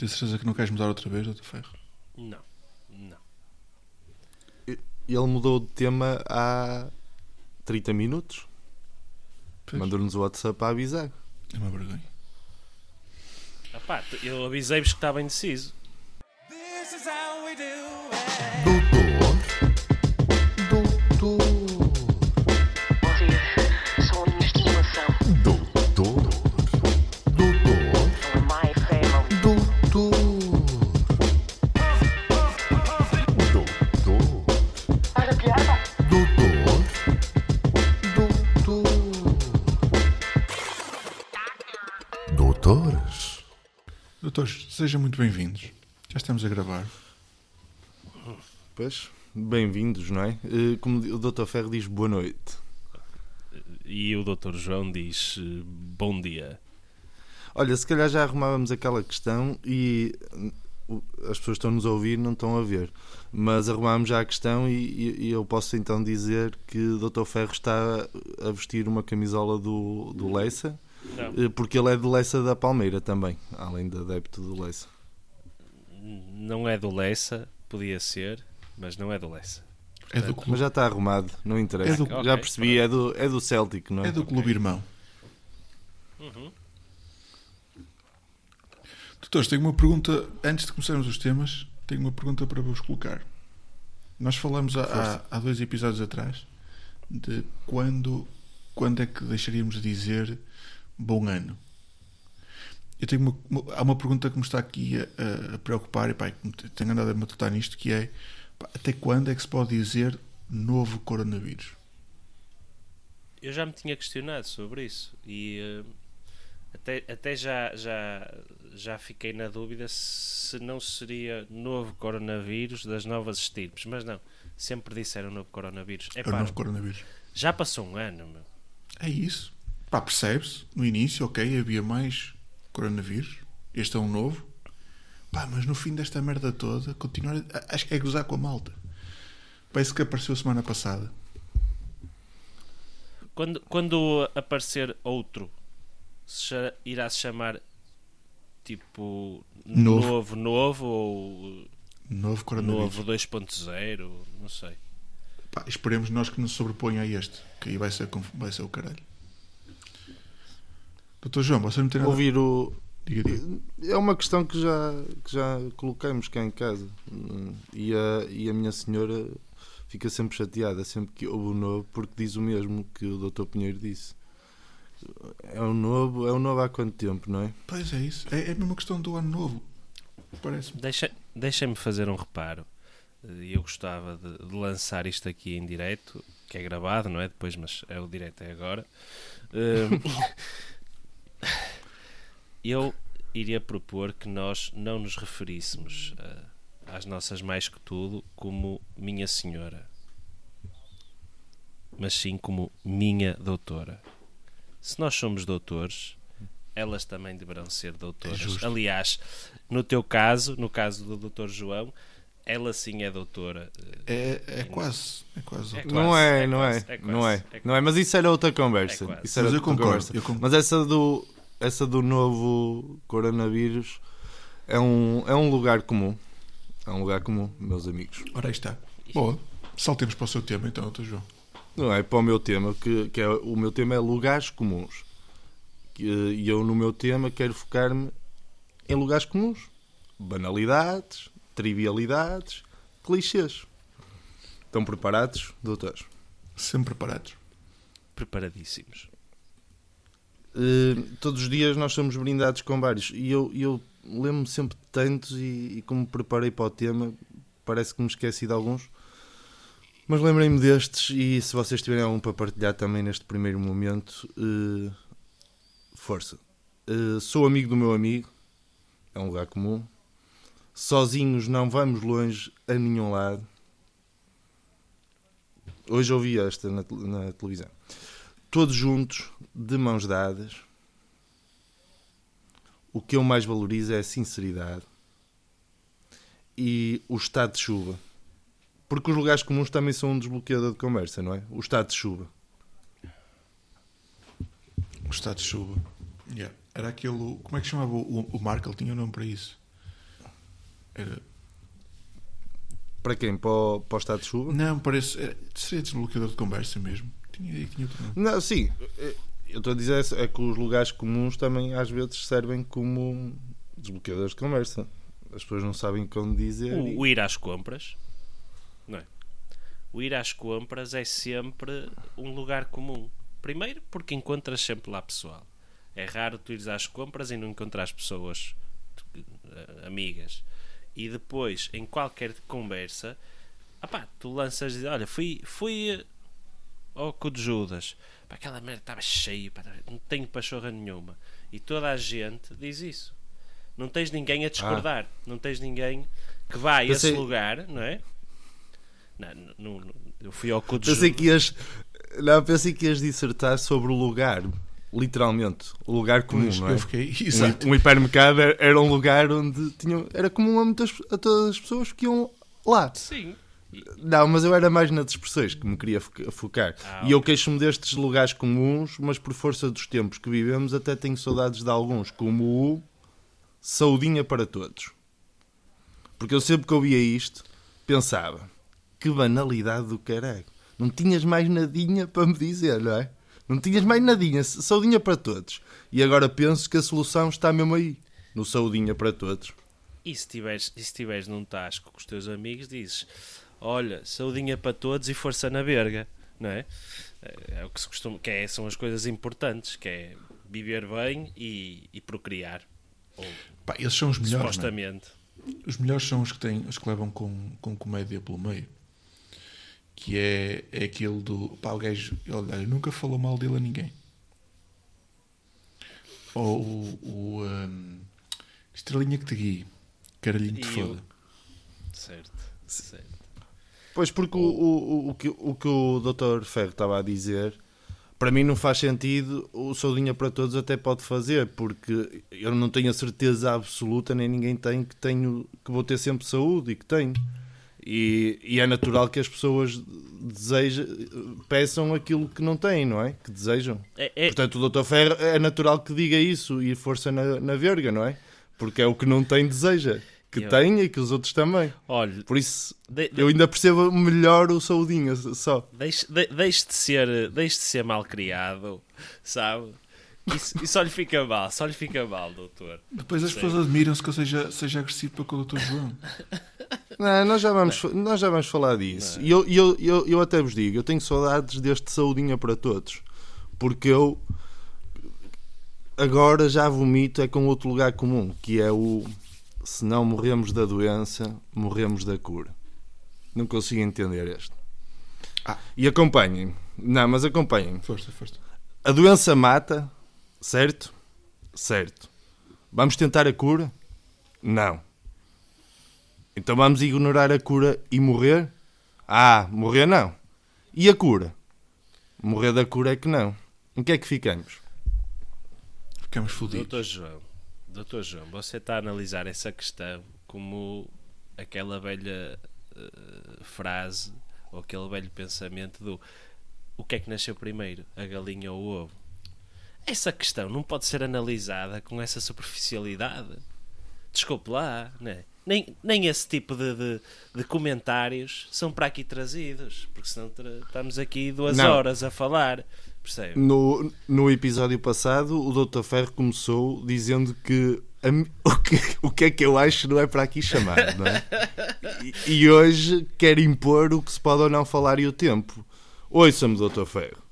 Tens certeza que não queres mudar outra vez, Doutor Ferro? Não, não. Ele mudou de tema há 30 minutos. Mandou-nos o WhatsApp a avisar. É uma vergonha. Eu avisei-vos que estava indeciso. Sejam muito bem-vindos. Já estamos a gravar. Pois, bem-vindos, não é? Eh, Como o Dr. Ferro diz, boa noite. E o Dr. João diz eh, bom dia. Olha, se calhar já arrumávamos aquela questão e as pessoas estão-nos a ouvir não estão a ver. Mas arrumámos já a questão e, e- e eu posso então dizer que o Dr. Ferro está a vestir uma camisola do, do Leissa, Não, eh, porque ele é de Leissa da Palmeira também, além de adepto do Leissa. não é do Lessa, podia ser, mas não é do Lessa. É do clube, Mas já está arrumado, não interessa. É do- já Ok, percebi, é do, é do Celtic, não é? é do clube irmão. Uhum. Doutores, tenho uma pergunta. Antes de começarmos os temas, tenho uma pergunta para vos colocar. Nós falamos há, há, há dois episódios atrás de quando, quando é que deixaríamos de dizer bom ano. Eu tenho uma, uma- há uma pergunta que me está aqui a, a preocupar e pá, tenho andado a matutar nisto que é pá, até quando é que se pode dizer novo coronavírus? Eu já me tinha questionado sobre isso e eh, até, até já, já, já fiquei na dúvida se não seria novo coronavírus das novas estirpes, mas não, sempre disseram novo coronavírus. É É o novo coronavírus. já passou um ano, meu. É isso. Pá, percebe-se. No início, ok, havia mais coronavírus. Este é um novo. Pá, mas no fim desta merda toda, continuar. a- Acho que é gozar com a malta. Parece que apareceu semana passada. Quando, quando aparecer outro, se irá se chamar tipo Novo. novo, novo, ou Novo novo 2.0, não sei. Pá, esperemos nós que não se sobreponha a este. Que aí vai ser, vai ser o caralho. Doutor João, você não tem nada. Ouvir o. Diga, diga. É uma questão que já, que já colocamos cá em casa. E a, e a minha senhora fica sempre chateada sempre que ouve o novo, porque diz o mesmo que o Dr. Pinheiro disse. É o novo, é o novo há quanto tempo, não é? Pois é isso. É, é a mesma questão do ano novo. Parece-me. Deixa- Deixem-me fazer um reparo. E eu gostava de, de lançar isto aqui em direto, que é gravado, não é? Depois, mas é o direto é agora. Hum, eu iria propor que nós não nos referíssemos ah, às nossas mais que tudo como minha senhora, mas sim como minha doutora. Se nós somos doutores, elas também deverão ser doutoras. justo. Aliás, no teu caso, no caso do doutor João, ela sim é doutora. eh, É, é quase. É quase. É não quase, é, é não, quase, é, é não é, não é, mas isso era outra conversa. É. Isso era Mas eu outra concordo, conversa. eu concordo. Mas essa do, essa do novo coronavírus é um, é um lugar comum. É um lugar comum, meus amigos. Ora aí está. Boa. Saltemos para o seu tema então, doutor João. Não é para o meu tema, que, que é, o meu tema é lugares comuns. E eu, no meu tema, quero focar-me em lugares comuns. Banalidades, trivialidades, clichês. Estão preparados, doutores? Sempre preparados. preparadíssimos. Eh, todos os dias nós somos brindados com vários. E eu, eu lembro-me sempre de tantos e, e como me preparei para o tema, parece que me esqueci de alguns. Mas lembrei-me destes e se vocês tiverem algum para partilhar também neste primeiro momento, eh, força. Eh, sou amigo do meu amigo, é um lugar comum. Sozinhos não vamos longe a nenhum lado. Hoje ouvi esta na, na televisão. Todos juntos, de mãos dadas. O que eu mais valorizo é a sinceridade e o estado de chuva. Porque os lugares comuns também são um desbloqueador de conversa, não é? O estado de chuva. O estado de chuva. Yeah. Era aquele. Como é que chamava o, o Marco? Ele tinha um nome para isso. Era, Para quem? Para o, para o estado de chuva? não, parece. Era, seria desbloqueador de conversa mesmo. Tinha ideia que tinha outro nome. Não, sim. eh, Eu estou a dizer é que os lugares comuns também às vezes servem como desbloqueadores de conversa. As pessoas não sabem como dizer. e- O, o ir às compras, não é? O ir às compras é sempre um lugar comum. Primeiro, porque encontras sempre lá pessoal. É raro tu ires às compras e não encontrar pessoas eh, amigas. E depois, em qualquer conversa, opá, tu lanças e olha, fui, fui eh, ao cu de Judas. Pá, aquela merda estava cheia, pá, não tenho pachorra nenhuma. E toda a gente diz isso. Não tens ninguém a discordar. Não tens ninguém que vá a esse lugar, não é? Não, não- não- eu fui ao cu de Pensei Judas. que ias. Não, pensei que ias dissertar sobre o lugar. Literalmente. O lugar comum, Pois, não é? eu fiquei. Exato. Um, um hipermercado era, era um lugar onde tinham, era comum a, muitas, a todas as pessoas que iam lá. Sim. Não, mas eu era mais nas expressões que me queria foca- focar. Ah, e eu queixo-me destes lugares comuns, mas por força dos tempos que vivemos, até tenho saudades de alguns, como o Saudinha para Todos. Porque eu sempre que ouvia isto, pensava, que banalidade do caralho. Não tinhas mais nadinha para me dizer, não é? Não tinhas mais nadinha, saudinha para todos. E agora penso que a solução está mesmo aí, no saudinha para todos. E se tiveres, e se tiveres num tasco com os teus amigos, dizes: Olha, saudinha para todos e força na berga, não é? É, é o que se costuma, que é, são as coisas importantes, que é viver bem e, e procriar. Ou, Pá, esses são os melhores. não é? supostamente. Os melhores são os que, têm, os que levam com, com comédia pelo meio. Que é, é aquele do. Pá, o gajo. Olha, nunca falou mal dele a ninguém. Ou o. o um, estrelinha que te guie. Caralhinho que te o- foda. Certo, certo. Pois, porque o, o, o, que, o que o Dr. Ferro estava a dizer, para mim não faz sentido, o Saudinha para Todos até pode fazer, porque eu não tenho a certeza absoluta, nem ninguém tem, que, tenho, que vou ter sempre saúde e que tenho. E, e é natural que as pessoas desejem, peçam aquilo que não têm, não é? Que desejam. É, é- Portanto, o Dr. Ferro é natural que diga isso e força na, na verga, não é? Porque é o que não tem, deseja. Que Eu- tem e que os outros também. olha, Por isso, de- de- eu ainda percebo melhor o saudinha só. deixe, de, deixe de ser, deixe de ser mal criado, sabe? Isso, isso só lhe fica mal, só lhe fica mal, doutor. Depois as Sim. pessoas admiram-se que eu seja, seja agressivo para com o Dr. João. Não, nós já vamos, nós já vamos falar disso. E eu, e eu, eu, eu até vos digo, eu tenho saudades deste saudinha para todos. Porque eu agora já vomito é com outro lugar comum, que é o se não morremos da doença, morremos da cura. Não consigo entender este. Ah. E acompanhem. Não, mas acompanhem. Força, força. A doença mata, certo? Certo. Vamos tentar a cura? Não. Então vamos ignorar a cura e morrer? Ah, morrer não. E a cura? Morrer da cura é que não. Em que é que ficamos? Ficamos fodidos. Doutor João, Doutor João, você está a analisar essa questão como aquela velha eh, frase ou aquele velho pensamento do o que é que nasceu primeiro, a galinha ou o ovo? Essa questão não pode ser analisada com essa superficialidade. Desculpe lá, né? nem, nem esse tipo de, de, de comentários são para aqui trazidos, porque senão estamos aqui duas Não. horas a falar. Percebe? No, no episódio passado, o Dr. Ferro começou dizendo que o que, o que é que eu acho não é para aqui chamar, não é? E, e hoje quer impor o que se pode ou não falar e o tempo. Ouça-me, Dr. Ferro.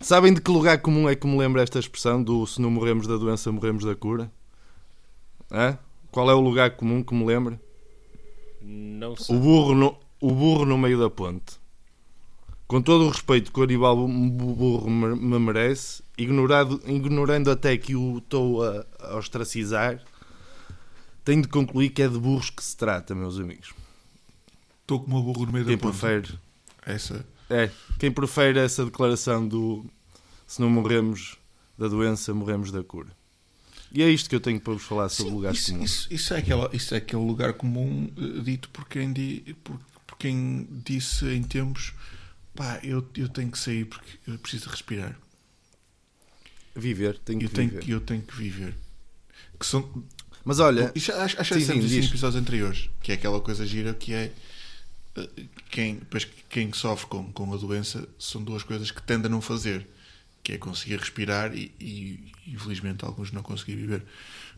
Sabem de que lugar comum é que me lembra esta expressão do se não morremos da doença, morremos da cura? Hã? Qual é o lugar comum que me lembra? Não sei. O burro no, o burro no meio da ponte. Com todo o respeito que o Aníbal Bu- Burro me me merece, ignorado, ignorando até que o estou a, a ostracizar, tenho de concluir que é de burros que se trata, meus amigos. Estou como o burro no meio Quem da ponte. prefere, Essa. É, quem prefere essa declaração do se não morremos da doença, morremos da cura. E é isto que eu tenho para vos falar sobre Sim, lugares isso, comuns. isso, isso é aquela, isso é aquele lugar comum eh, dito por quem, di, por, por quem disse em tempos pá, eu, eu tenho que sair porque eu preciso respirar. Viver, tenho que Eu tenho, viver. que- eu tenho que viver. Que são, Mas olha, Isso, acho acho Sim, que sim, dissemos isso em episódios anteriores, que é aquela coisa gira que é quem, pois, quem sofre com, com a doença são duas coisas que tende a não fazer, que é conseguir respirar e, e, infelizmente alguns não conseguem viver.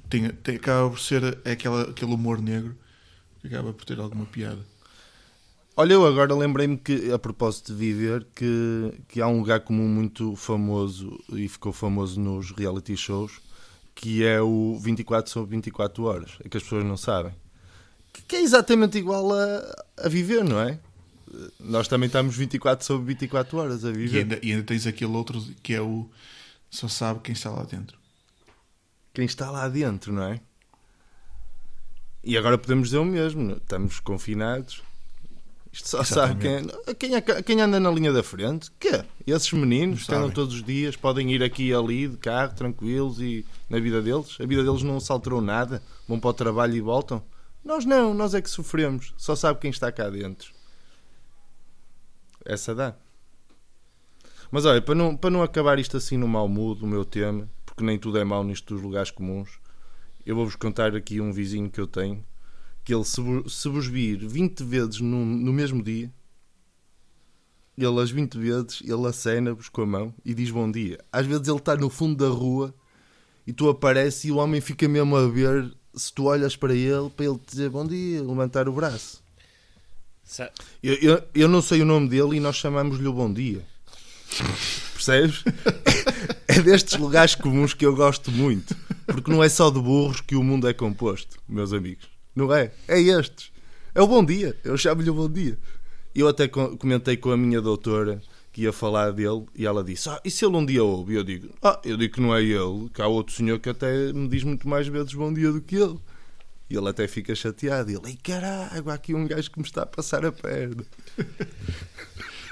Tem, tem, acaba por ser aquela, aquele humor negro que acaba por ter alguma piada. Olha, eu agora lembrei-me que, a propósito de viver, que, que há um lugar comum muito famoso e ficou famoso nos reality shows, que é o 24 sobre 24 horas. É que as pessoas não sabem. Que, é exatamente igual a, a viver, não é? Nós também estamos 24 sobre 24 horas a E viver. ainda, e ainda tens aquele outro que é o só sabe quem está lá dentro. Quem está lá dentro, não é? E agora podemos dizer o mesmo, é? estamos confinados. Isto só sabe quem, quem, é- quem anda na linha da frente. Que? Esses meninos que andam todos os dias podem ir aqui e ali de carro, tranquilos e na vida deles. A vida deles não se alterou nada. Vão para o trabalho e voltam. Nós não, nós é que sofremos. Só sabe quem está cá dentro. Essa dá. Mas olha, para não, para não acabar isto assim no mau mood, o meu tema, porque nem tudo é mau nisto dos lugares comuns, eu vou-vos contar aqui um vizinho que eu tenho, que ele se, se vos vir 20 vezes no, no mesmo dia, ele as 20 vezes, ele acena-vos com a mão e diz bom dia. Às vezes ele está no fundo da rua e tu apareces e o homem fica mesmo a ver se tu olhas para ele, para ele te dizer bom dia, levantar o braço. Eu, eu, eu não sei o nome dele e nós chamamos-lhe o bom dia. Percebes? É destes lugares comuns que eu gosto muito. Porque não é só de burros que o mundo é composto, meus amigos. Não é? É estes. É o bom dia. Eu chamo-lhe o bom dia. Eu até co- comentei com a minha doutora que ia falar dele e ela disse: Ah, e se ele um dia ouve? E eu digo: Ah, eu digo que não é ele, que há outro senhor que até me diz muito mais vezes bom dia do que ele. E ele até fica chateado. E ele, ei caralho, há aqui um gajo que me está a passar a perna.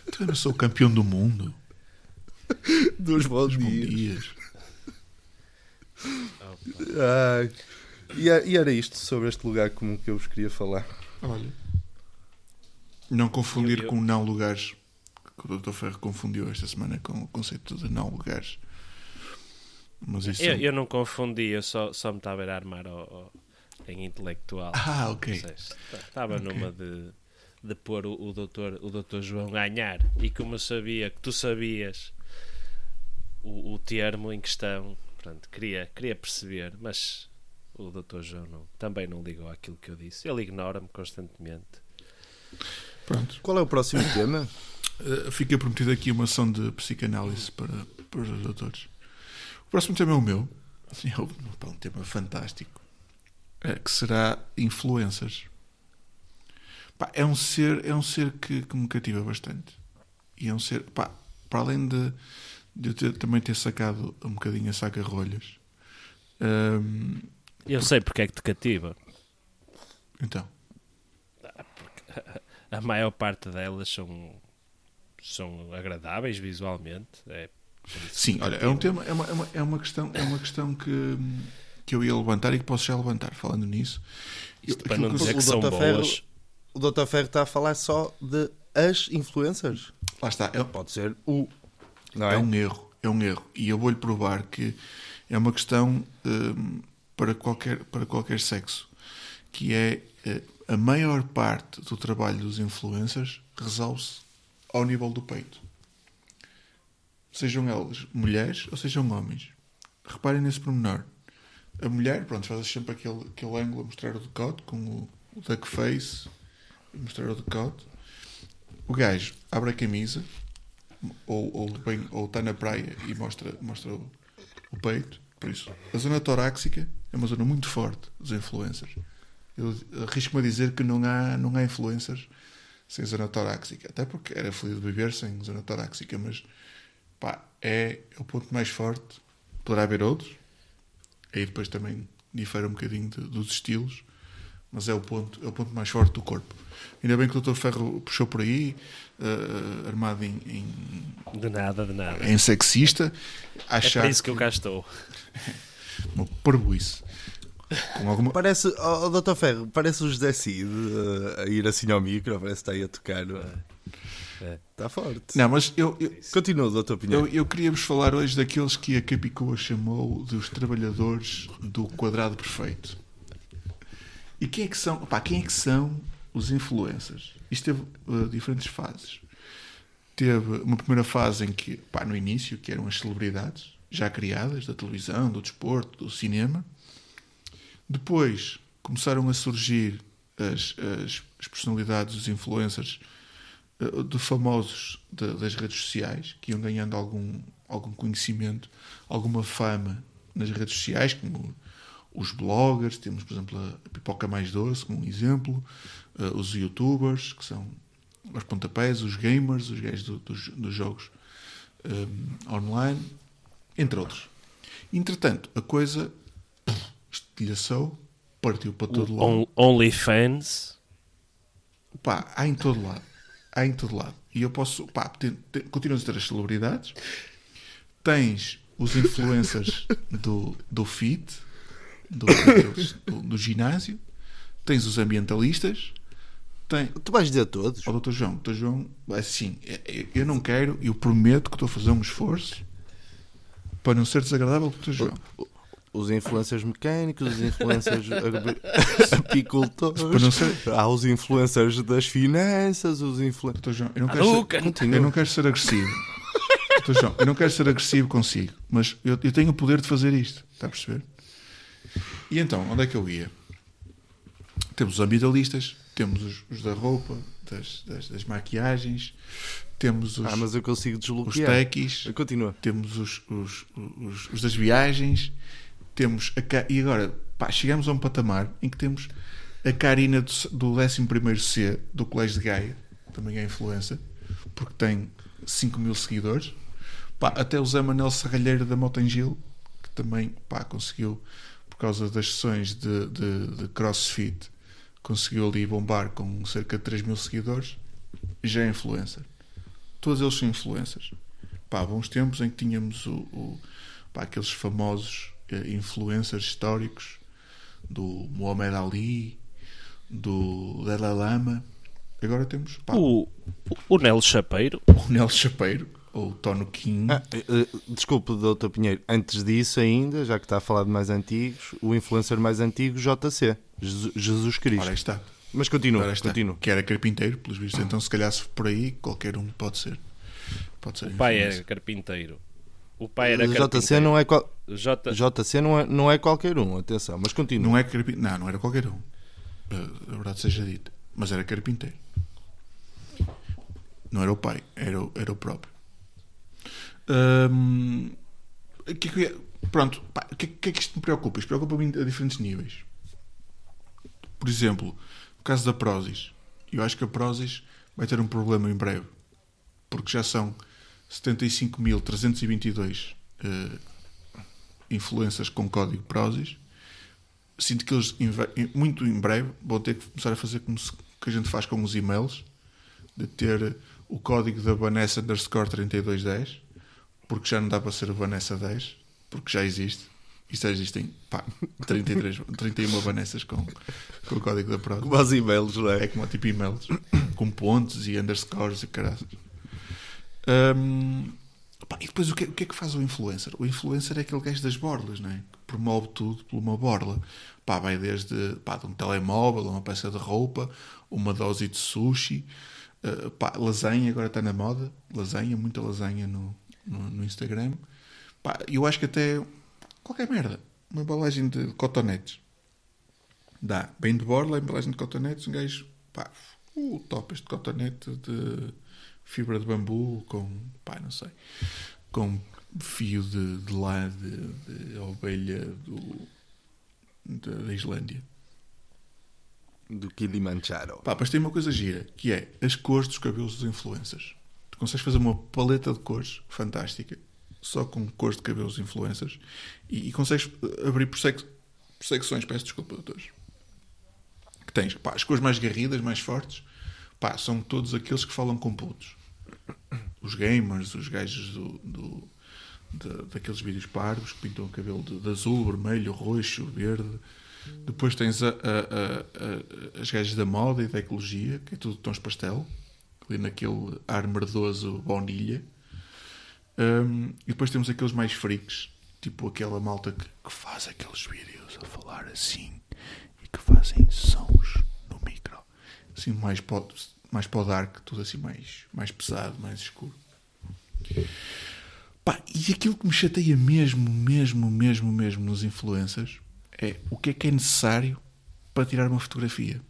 Então, eu não sou o campeão do mundo. Dos bons Dos bom dias. dias. Ai. E, é- e era isto sobre este lugar comum que eu vos queria falar. Olha. Não confundir Eu- eu- com não lugares. Que o Dr. Ferro confundiu esta semana com o conceito de não lugares. Mas isso. Eu, eu não confundi, eu só, só me estava a armar ao, ao- em intelectual. Ah, ok. Estava Ok. numa de, de pôr o, o, doutor, o doutor João ganhar. E como eu sabia que tu sabias o, o termo em questão, pronto, queria, queria perceber, mas o doutor João não, também não ligou àquilo que eu disse. Ele ignora-me constantemente. Pronto. Qual é o próximo tema? Uh, fica prometido aqui uma ação de psicanálise para, para os doutores. O próximo tema é o meu. É um, um tema fantástico. É, que será influências. Pá, é um ser, é um ser que, que me cativa bastante. E é um ser, pá, para além de, de eu ter- também ter sacado um bocadinho a saca-rolhas. hum, Eu sei porque é que te cativa. então, A maior parte delas são, são agradáveis visualmente. É Sim, olha, é um tema, é uma, é uma, é uma questão, é uma questão que, que eu ia levantar e que posso já levantar falando nisso. Isto Eu- para não dizer que o são Dr. Ferro- boas. O Dr. Ferro está a falar só de as influencers. Lá está, é, Pode ser o. Não é é? um erro, é um erro. E eu vou-lhe provar que é uma questão hum, para, qualquer, para qualquer sexo, que é eh, a maior parte do trabalho dos influencers resolve-se ao nível do peito. Sejam elas mulheres ou sejam homens. Reparem nesse pormenor. A mulher, pronto, faz sempre aquele, aquele ângulo a mostrar o decote com o, o duck face, a mostrar o decote. O gajo abre a camisa, ou, ou, bem- ou está na praia e mostra, mostra o, o peito. Por isso, a zona torácica é uma zona muito forte dos influencers. Eu arrisco-me a dizer que não há, não há influencers sem zona torácica. Até porque era feliz de viver sem zona torácica, mas pá, é o ponto mais forte. Poderá haver outros. Aí depois também difere um bocadinho de- dos estilos, mas é o ponto, é o ponto mais forte do corpo. Ainda bem que o Dr. Ferro puxou por aí, eh, armado em, em, De nada, de nada. em sexista, É achar para isso que eu cá estou. uma parboice. Com alguma... Parece, oh, Dr. Ferro, parece o José Cid uh, a ir assim ao micro, parece que está aí a tocar. é? É. Está forte. Não, mas eu, eu, Continua, doutor Pinheiro. eu, eu queria-vos falar hoje daqueles que a Capicua chamou dos trabalhadores do quadrado perfeito. E quem é que são, pá, quem é que são os influencers? Isto teve uh, diferentes fases. Teve uma primeira fase em que, pá, no início, que eram as celebridades já criadas da televisão, do desporto, do cinema. Depois começaram a surgir as, as, as personalidades, os influencers uh, de famosos de- das redes sociais que iam ganhando algum, algum conhecimento, alguma fama nas redes sociais, como os bloggers, temos por exemplo a Pipoca Mais Doce como um exemplo, uh, os youtubers, que são os pontapés, os gamers, os gajos do- dos, dos jogos um, online, entre outros. Entretanto, a coisa estilhaçou, partiu para todo lado. On, OnlyFans. Pá, há em todo lado. Há em todo lado. E eu posso. Pá, tem, tem, continuas a ter as celebridades. Tens os influencers do, do fit, do, daqueles- do, do ginásio. Tens os ambientalistas. Tem, Tu vais dizer todos. Ó Dr. João, Dr. João, assim, é- é- eu não quero, eu prometo que estou a fazer um esforço para não ser desagradável, Dr. João. Os influencers mecânicos, os influencers apicultores, há os influencers das finanças, os influencers. Eu não quero, ser, Hadouken! eu não quero ser agressivo. João, eu não quero ser agressivo consigo, mas eu, eu tenho o poder de fazer isto, está a perceber? E então, onde é que eu ia? Temos os ambientalistas, temos os, os da roupa, das, das, das maquiagens, temos os, Ah, mas eu consigo os desbloquear. tequis, Continua. temos os, os, os, os das viagens, temos a, e agora pá, chegamos a um patamar em que temos a Karina do, do 11 C do Colégio de Gaia, também é influencer, porque tem 5 mil seguidores. Pá, até o Zé Manel Serralheiro da Motengil, que também pá, conseguiu, por causa das sessões de, de, de crossfit, conseguiu ali bombar com cerca de 3 mil seguidores, já é influencer. Todos eles são influencers pá, bons tempos em que tínhamos o, o- pá, aqueles famosos influencers históricos do Muhammad Ali, do Dalai Lama. Agora temos pá, o, O, o Nelo Chapeiro. Nelson Chapeiro, ou o Tono King. Ah, eh, eh, desculpe, doutor Pinheiro. Antes disso, ainda, já que está a falar de mais antigos, o influencer mais antigo, JC, Jesus, Jesus Cristo. Ora está. Mas continua, Ora aí está. continua. Que era carpinteiro, pelos vistos. Então, se calhar, se por aí, qualquer um pode ser. Pode ser. O pai era carpinteiro. O pai era JC carpinteiro. não é, qual- J... JC não é, não é qualquer um, atenção, mas continua. Não é carpinteiro. Não, não era qualquer um. Eh, A verdade seja dita. Mas era carpinteiro. Não era o pai, era o, era o próprio. Hum, o que é que Pronto, pá, o que, é- que é que isto me preocupa? Isto preocupa-me a diferentes níveis. Por exemplo, no caso da Prozis, eu acho que a Prozis vai ter um problema em breve. Porque já são 75.322 eh, influências com código Prozis sinto que eles muito em breve vão ter que começar a fazer como se, que a gente faz com os e-mails de ter o código da Vanessa underscore 3210 porque já não dá para ser o Vanessa 10 porque já existe e já existem pá, 33, 31 Vanessas com, com o código da Prozis Como e-mails, não é é? como tipo e-mails com pontos e underscores e caraças. Hum, pá, e depois o que, o que é que faz o influencer? O influencer é aquele gajo das borlas, não é? Que promove tudo por uma borla. Pá, vai desde pá, de um telemóvel, uma peça de roupa, uma dose de sushi, uh, pá, lasanha, agora está na moda. Lasanha, muita lasanha no, no, no Instagram. Pá, eu acho que até qualquer merda. Uma embalagem de cotonetes. Dá. Bem de borla, embalagem de cotonetes, um gajo, pá, uh, top este cotonete de fibra de bambu com, pá, não sei, com fio de, de lã de, de ovelha do, da, da Islândia. Do Kilimanjaro. Pá, mas tem uma coisa gira, que é as cores dos cabelos dos influencers. Tu consegues fazer uma paleta de cores fantástica, só com cores de cabelos influencers, e, e consegues abrir por, sec, por secções, peço desculpa, doutores. Que tens, pá, as cores mais garridas, mais fortes, pá, são todos aqueles que falam com putos. Os gamers, os gajos do, do- da- daqueles vídeos parvos que pintam o cabelo de, de azul, vermelho, roxo, verde. Depois tens a- a- a- as gajas da moda e da ecologia, que é tudo tons pastel, ali naquele ar merdoso baunilha. Um, e depois temos aqueles mais freaks, tipo aquela malta que, que faz aqueles vídeos a falar assim e que fazem assim mais o- mais para o dark, tudo assim mais, mais pesado, mais escuro. Pá, e aquilo que me chateia mesmo, mesmo, mesmo, mesmo nos influencers é o que é que é necessário para tirar uma fotografia.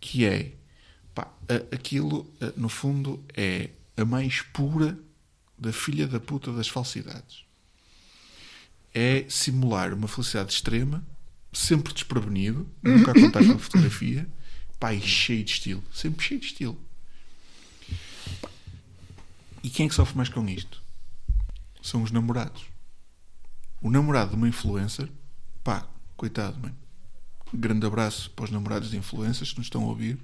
Que é, pá, aquilo, no fundo, é a mais pura da filha da puta das falsidades. É simular uma felicidade extrema, sempre desprevenido, nunca a contar com fotografia, e cheio de estilo. Sempre cheio de estilo. E quem é que sofre mais com isto? São os namorados. O namorado de uma influencer, pá, coitado, mano. Grande abraço para os namorados de influencers que nos estão a ouvir.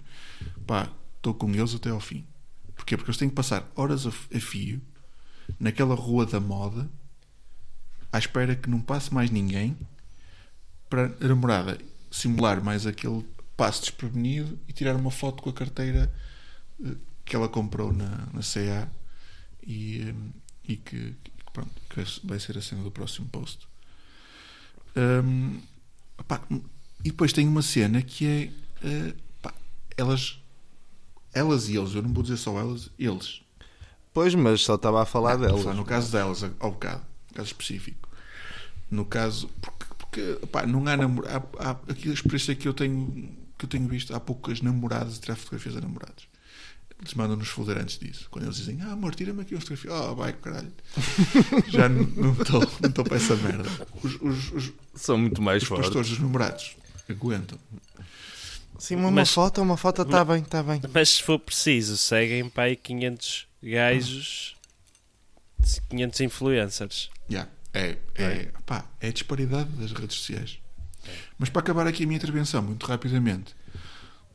Pá, estou com eles até ao fim. Porquê? Porque eles têm que passar horas a fio naquela rua da moda à espera que não passe mais ninguém para a namorada simular mais aquele passo desprevenido e tirar uma foto com a carteira eh, que ela comprou na, na CA e, eh, e que, pronto, que vai ser a cena do próximo post. Pá, e depois tem uma cena que é pá, elas elas e eles, eu não vou dizer só elas, eles Pois, mas só estava a falar Não, delas. No caso delas, ao bocado, no caso específico. No caso, porque, porque não há namorados. Há, há, a experiência que eu tenho que eu tenho visto, há poucas namoradas tirar fotografias a namorados. Eles mandam-nos foder antes disso. Quando eles dizem, ah, amor, tira-me aqui uma fotografia. Oh, vai, caralho. Já não estou não estou para essa merda. Os, os, os, São muito mais os fortes. pastores dos namorados aguentam. Sim, uma, Mas- foto, uma foto, está bem, está bem. Mas se for preciso, seguem para aí 500 gajos, 500 influencers. Yeah. É, é, pá, é a disparidade das redes sociais. Mas para acabar aqui a minha intervenção, muito rapidamente,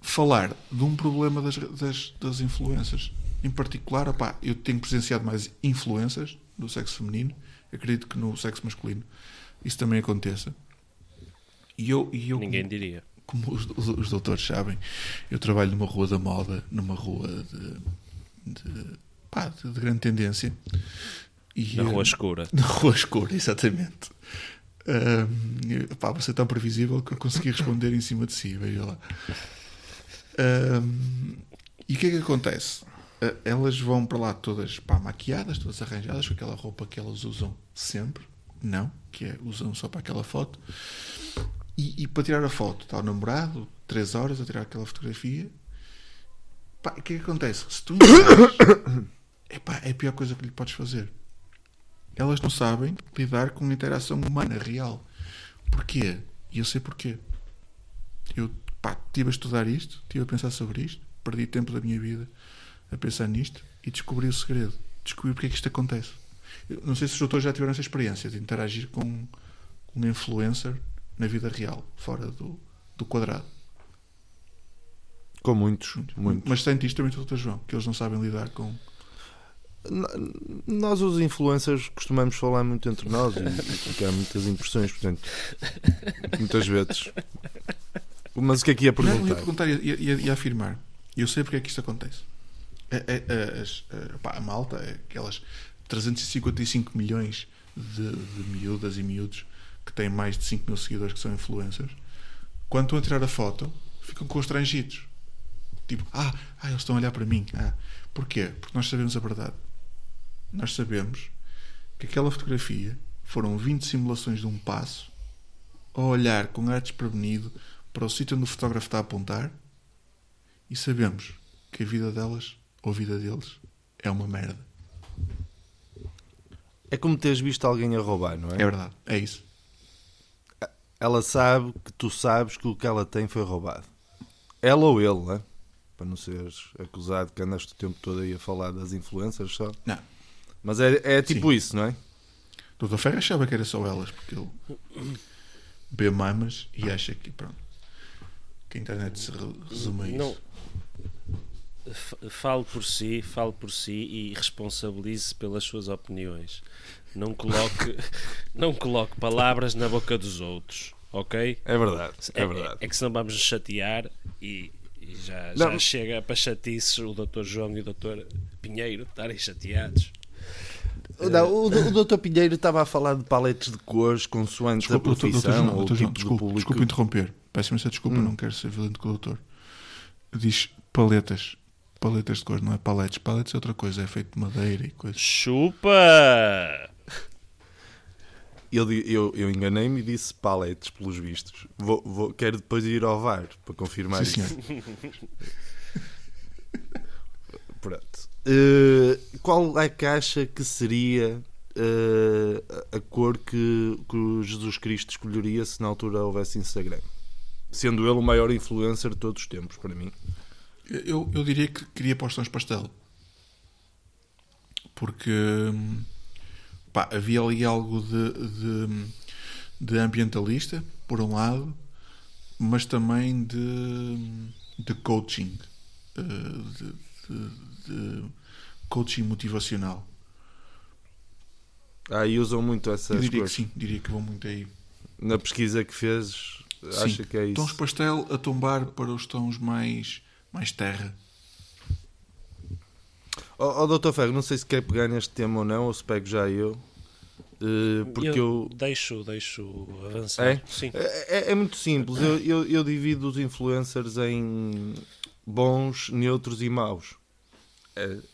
falar de um problema das, das, das influências. Em particular, opá, eu tenho presenciado mais influências do sexo feminino. Acredito que no sexo masculino isso também aconteça. E eu, e eu Ninguém diria. como os, os, os doutores sabem, eu trabalho numa rua da moda, numa rua de, de, pá, de grande tendência. E, Na rua escura. na rua escura, exatamente. Ahm, pá, você é tão previsível que eu consegui responder em cima de si, veja lá. Ahm, e o que é que acontece? Ah, elas vão para lá todas pá, maquiadas, todas arranjadas, com aquela roupa que elas usam sempre. Não, que é usam só para aquela foto. E, e para tirar a foto, está o namorado, 3 horas a tirar aquela fotografia. Pá, o que é que acontece? Se tu não sabes, epá, é a pior coisa que lhe podes fazer elas não sabem lidar com a interação humana real. Porquê? E eu sei porquê. Eu pá, estive a estudar isto, estive a pensar sobre isto, perdi tempo da minha vida a pensar nisto e descobri o segredo. Descobri porque é que isto acontece. Eu não sei se os doutores já tiveram essa experiência de interagir com, um influencer na vida real, fora do, do quadrado. Com muitos, muitos. Mas sente isto também, doutor João, que eles não sabem lidar com. Nós, os influencers, costumamos falar muito entre nós e, e ficar muitas impressões, portanto, muitas vezes. Mas o que é que ia Não, eu ia perguntar? perguntar e afirmar. Eu sei porque é que isto acontece. É- as- é, pá, a malta, é aquelas 355 milhões de, de miúdas e miúdos que têm mais de 5 mil seguidores que são influencers, quando estão a tirar a foto, ficam constrangidos. Tipo, ah, ah, eles estão a olhar para mim. Ah. Porquê? Porque nós sabemos a verdade. Nós sabemos que aquela fotografia foram 20 simulações de um passo a olhar com ar desprevenido para o sítio onde o fotógrafo está a apontar e sabemos que a vida delas ou a vida deles é uma merda. É como teres visto alguém a roubar, não é? É verdade, é isso. Ela sabe que tu sabes que o que ela tem foi roubado. Ela ou ele, não é? Para não seres acusado que andaste o tempo todo aí a falar das influências só. Não. Mas é, é tipo Sim. isso, não é? O Dr. Ferro achava que era só elas, porque ele vê mamas e acha que, pronto, que a internet se re- resume a isso. Não. Fale por si, fale por si e responsabilize-se pelas suas opiniões. Não coloque, não coloque palavras na boca dos outros, ok? É verdade. É, É, verdade. é que senão vamos nos chatear e, e já, já chega para chatices o Dr. João e o Dr. Pinheiro estarem chateados. Não, o, o Dr. Pinheiro estava a falar de paletes de cores consoante Desculpa, a doutor- doutor profissão o doutor João, tipo desculpe, de público. desculpe interromper. Peço imensa desculpa, Hum. não quero ser violento com o doutor. diz paletas. Paletas de cor, não é paletes. Paletes é outra coisa, é feito de madeira e coisas. Chupa! Eu, eu, eu enganei-me e disse paletes, pelos vistos. Vou, vou- quero depois ir ao VAR para confirmar Sim, isso. Pronto. Eh, qual é que acha que seria eh, a cor que, que Jesus Cristo escolheria se na altura houvesse Instagram? Sendo ele o maior influencer de todos os tempos, para mim. Eu, eu diria que queria para os pastel. Porque hum, pá, havia ali algo de, de, de ambientalista, por um lado, mas também de, de coaching. eh, De, de- de coaching motivacional. Ah, e usam muito Eu essas diria que cores. sim, diria que vão muito aí. Na pesquisa que fez, acha Sim. que é isso. Tons pastel a tombar para os tons mais, mais terra. Ó oh, Dr. Ferro, não sei se quer pegar neste tema ou não, ou se pego já eu. Eh, porque eu, Deixo, deixo avançar. É? Sim. É, é- é muito simples. Eu, eu, eu divido os influencers em bons, neutros e maus.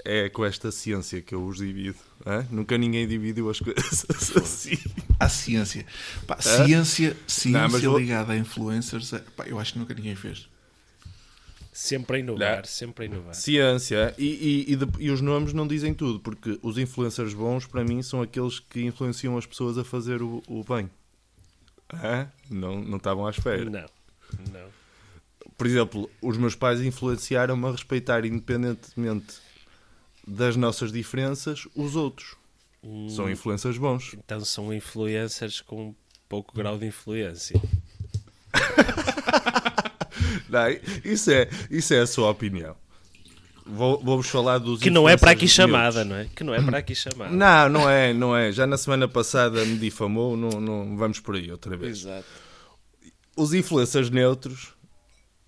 É, é com esta ciência que eu os divido. hã? Nunca ninguém dividiu as coisas assim. A ciência. Pá, ciência ciência Não, vou- ligada a influencers, é- pá, eu acho que nunca ninguém fez. Sempre a inovar, Não. sempre a inovar. Ciência. E, e, e, de- e os nomes não dizem tudo, porque os influencers bons, para mim, são aqueles que influenciam as pessoas a fazer o, o bem. Hã? Não, não estavam à espera. Não, não. Por exemplo, os meus pais influenciaram-me a respeitar, independentemente das nossas diferenças, os outros. São influencers bons. Então são influencers com pouco grau de influência. Não, isso, é, isso é a sua opinião. Vou- Vou-vos falar dos Que não é para aqui chamada, não é? Que não é para aqui chamada. Não, não é, não é. Já na semana passada me difamou, não, não vamos por aí outra vez. Exato. Os influencers neutros,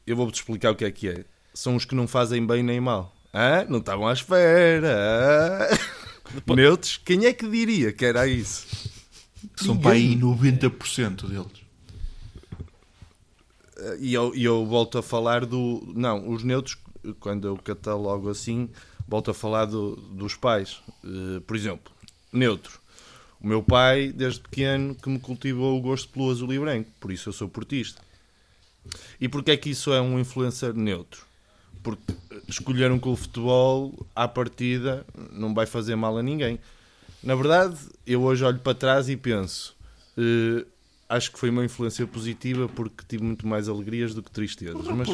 eu vou-vos explicar o que é que é. São os que não fazem bem nem mal. Hã? Não estavam à espera. hã? Neutros, quem é que diria que era isso? São para aí 90% deles. E eu, eu volto a falar do. Não, os neutros, quando eu catalogo assim, volto a falar do- dos pais. Eh, por exemplo, neutro. O meu pai, desde pequeno, que me cultivou o gosto pelo azul e branco, por isso eu sou portista. E porquê é que isso é um influencer neutro? Porque escolheram que o futebol, à partida, não vai fazer mal a ninguém. Na verdade, eu hoje olho para trás e penso. eh, acho que foi uma influência positiva porque tive muito mais alegrias do que tristezas. Mas,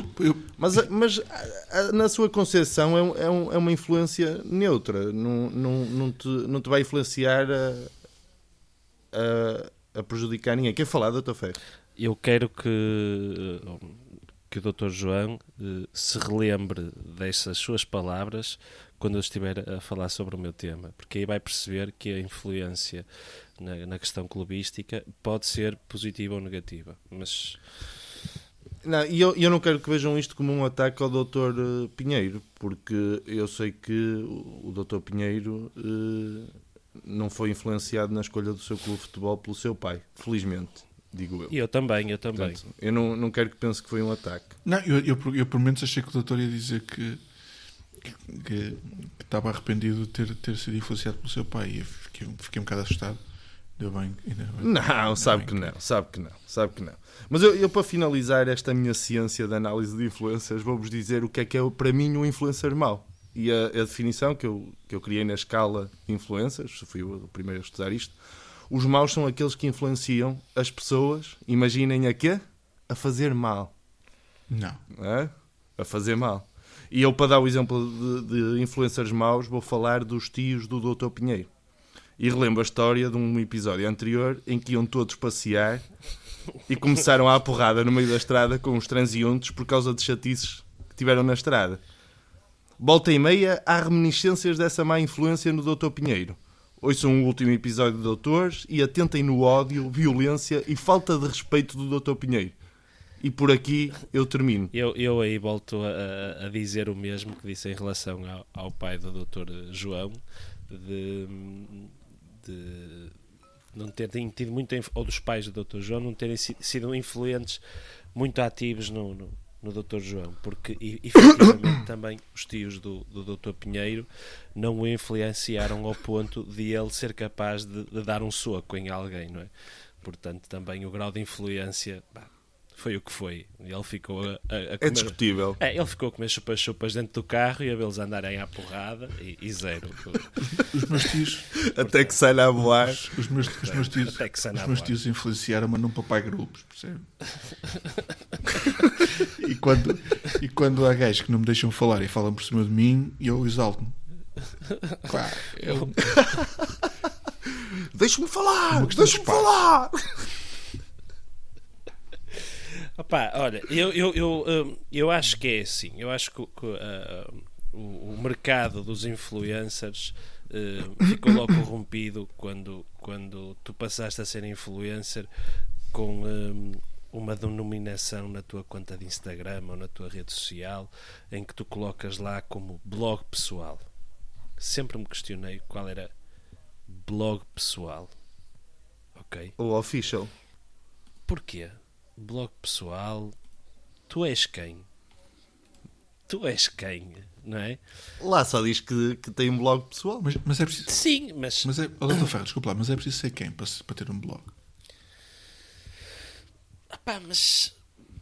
mas, mas a- a- na sua concepção é, um- é um- é uma influência neutra. Não, não, não, te, não te vai influenciar a, a, a prejudicar ninguém. Quer falar, doutor Ferro? Eu quero que, eh, que o Dr. João eh, se relembre dessas suas palavras quando eu estiver a falar sobre o meu tema, porque aí vai perceber que a influência na, na questão clubística pode ser positiva ou negativa. Mas Não, e eu, eu não quero que vejam isto como um ataque ao Dr. eh, Pinheiro, porque eu sei que o Dr. Pinheiro eh, não foi influenciado na escolha do seu clube de futebol pelo seu pai, felizmente, digo eu. eu também, eu também. Portanto, eu não, não quero que pense que foi um ataque. Não, eu, eu, eu pelo menos achei que o doutor ia dizer que, que, que- estava arrependido de ter, ter sido influenciado pelo seu pai. E fiquei, fiquei um bocado assustado. Ainda bem. Ainda. Não, Ainda sabe bem que não, sabe que não, sabe que não. Mas eu, eu, para finalizar esta minha ciência de análise de influências, vou-vos dizer o que é que é para mim um influencer mau. E a, a definição que eu, que eu criei na escala de influências, fui o primeiro a estudar isto, os maus são aqueles que influenciam as pessoas, imaginem a quê? A fazer mal. Não. é? A fazer mal. E eu, para dar o exemplo de, de influencers maus, vou falar dos tios do Dr. Pinheiro. E relembro a história de um episódio anterior em que iam todos passear e começaram a porrada no meio da estrada com os transeuntes por causa de chatices que tiveram na estrada. Volta e meia, há reminiscências dessa má influência no Dr. Pinheiro. Ouçam o último episódio de Doutores e atentem no ódio, violência e falta de respeito do Dr. Pinheiro. E por aqui eu termino. Eu, eu aí volto a, a dizer o mesmo que disse em relação ao, ao pai do Dr. João, de, de não terem tido muita inf- ou dos pais do Dr. João não terem si- sido influentes muito ativos no, no, no Dr. João, porque efetivamente também os tios do, do Dr. Pinheiro não o influenciaram ao ponto de ele ser capaz de, de dar um soco em alguém, não é? Portanto, também o grau de influência pá, foi o que foi. Ele ficou a, a, a É comer. discutível. É, ele ficou a comer chupas-chupas dentro do carro e a vê-los andarem à porrada e, e zero. Os meus tios, Até que sai a voar. os, os meus, os meus tios, Até que os meus tios influenciaram-me a não papar grupos, percebe? e, quando, e quando há gajos que não me deixam falar e falam por cima de mim, eu exalto-me. Pá, eu, Deixa-me falar! Deixa-me falar! Opa, olha, eu, eu, eu, hum, eu acho que é assim. Eu acho que, que, ah, o, o mercado dos influencers hum, ficou logo corrompido quando, quando tu passaste a ser influencer com hum, uma denominação na tua conta de Instagram ou na tua rede social em que tu colocas lá como blog pessoal. Sempre me questionei qual era blog pessoal. Ok? O official. Porquê? Blog pessoal, tu és quem? Tu és quem, não é? Lá só diz que, que tem um blog pessoal. mas, mas é preciso. Sim, mas, Mas é, oh, Dr. Ferro, desculpa lá, mas é preciso ser quem para, para ter um blog? Pá, mas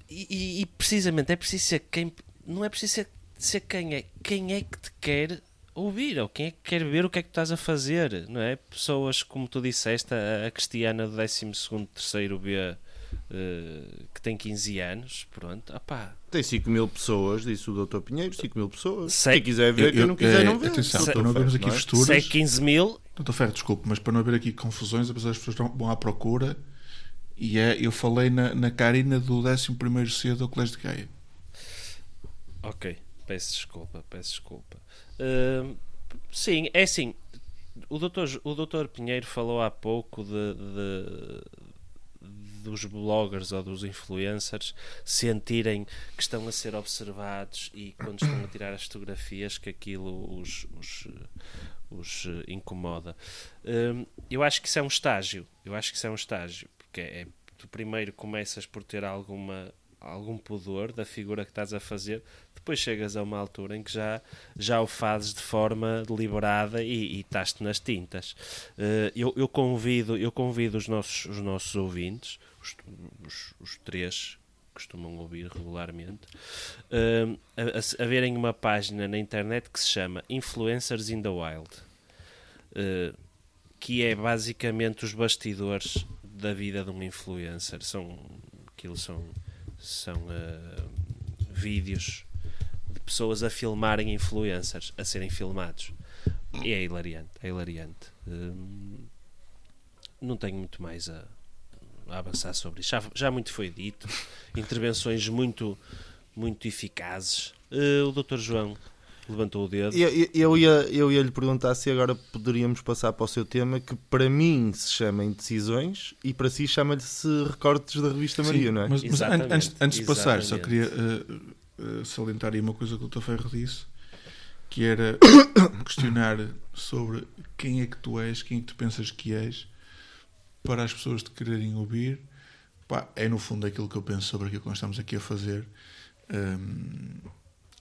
e, e- e precisamente é preciso ser quem não é preciso ser, ser quem é quem é que te quer ouvir ou quem é que quer ver o que é que tu estás a fazer não é pessoas como tu disseste a, a Cristiana do 12 terceiro B eh, que tem 15 anos pronto ah pá Tem 5 mil pessoas, disse o Dr. Pinheiro, 5 mil pessoas. Sei. Quem quiser ver, quem não quiser eh, não vê. Atenção, Dr. para não vermos aqui é? vesturas. se é 15 mil Doutor Ferro, desculpe, mas para não haver aqui confusões, apesar das pessoas vão- vão à procura, e é, eu falei na, na Karina do 11 C do Colégio de Gaia. Ok, peço desculpa, peço desculpa. Hum, sim, é assim. O doutor, o doutor Pinheiro falou há pouco de, de- dos bloggers ou dos influencers sentirem que estão a ser observados e quando estão a tirar as fotografias que aquilo os, os, os incomoda. Hum, eu acho que isso é um estágio. Eu acho que isso é um estágio. Porque é, tu primeiro começas por ter alguma, algum pudor da figura que estás a fazer, depois chegas a uma altura em que já, já o fazes de forma deliberada e, e estás-te nas tintas. Eh, eu, eu convido, eu convido os nossos, os nossos ouvintes, os, os, três costumam ouvir regularmente, a, a- verem uma página na internet que se chama Influencers in the Wild. Eh, que é basicamente os bastidores da vida de um influencer. São, aquilo são, são eh, vídeos de pessoas a filmarem influencers, a serem filmados. E é hilariante, é hilariante. Não tenho muito mais a, a avançar sobre isso. Já, já muito foi dito. Intervenções muito, muito eficazes. Eh, o Dr. João levantou o dedo. Eu, eu- eu ia, eu ia lhe perguntar se agora poderíamos passar para o seu tema, que para mim se chama Indecisões e para si chama-se Recortes da Revista Maria, Sim, não é? Mas, mas an- antes, antes de passar, só queria eh, eh, salientar aí uma coisa que o Dr. Ferro disse, que era questionar sobre quem é que tu és, quem é que tu pensas que és, para as pessoas te quererem ouvir. Pá, é no fundo aquilo que eu penso sobre aquilo que nós estamos aqui a fazer. Hum,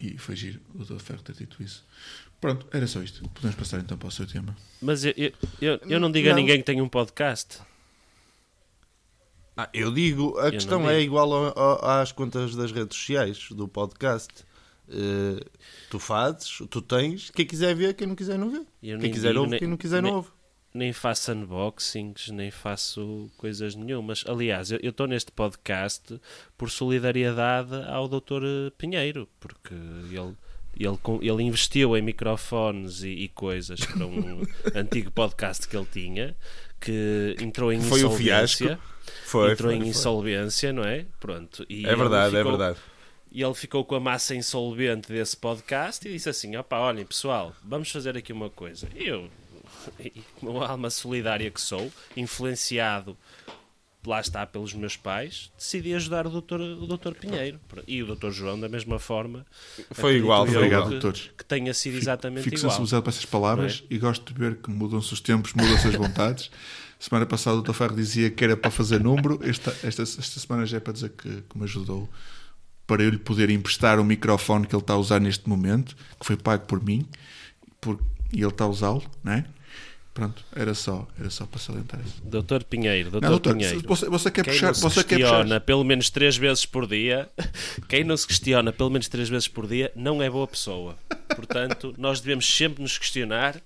e foi giro o Dr. Ferro ter dito isso. Pronto, era só isto. Podemos passar então para o seu tema. Mas eu, eu, eu, eu não digo a Não. ninguém que tem um podcast. Ah, eu digo, a não questão digo. é igual ao- ao- às contas das redes sociais, do podcast. Eh, tu fazes, tu tens, quem quiser ver, quem não quiser não vê. Eu Quem quiser digo, ouve, nem- quem não quiser nem- não ouve. Nem faço unboxings, nem faço coisas nenhumas. Aliás, eu estou neste podcast por solidariedade ao Dr. Pinheiro, porque ele, ele, ele investiu em microfones e, e coisas para um antigo podcast que ele tinha, que entrou em Foi o insolvência. fiasco. Foi, entrou foi, em foi. insolvência, não é? Pronto. E É verdade, é ficou- verdade. E ele ficou com a massa insolvente desse podcast e disse assim: opá, olhem pessoal, vamos fazer aqui uma coisa. E eu, e com uma alma solidária que sou, influenciado, lá está, pelos meus pais, decidi ajudar o doutor, o doutor Pinheiro. E o doutor João, da mesma forma. Foi igual, foi Obrigado igual. a todos. Que tenha sido exatamente Fico igual. sensibilizado para essas palavras e gosto de ver que mudam-se os tempos, mudam-se as vontades. Semana passada o Dr. Ferro dizia que era para fazer número, esta, esta, esta semana já é para dizer que, que me ajudou para eu lhe poder emprestar o microfone que ele está a usar neste momento, que foi pago por mim, por, e ele está a usá-lo, não é? Pronto, era só, era só para salientar isso. Doutor Pinheiro, doutor, Não, doutor, Pinheiro. você, você quer Quem puxar, não se você quer questiona puxar. pelo menos três vezes por dia, quem não se questiona pelo menos três vezes por dia, não é boa pessoa. Portanto, nós devemos sempre nos questionar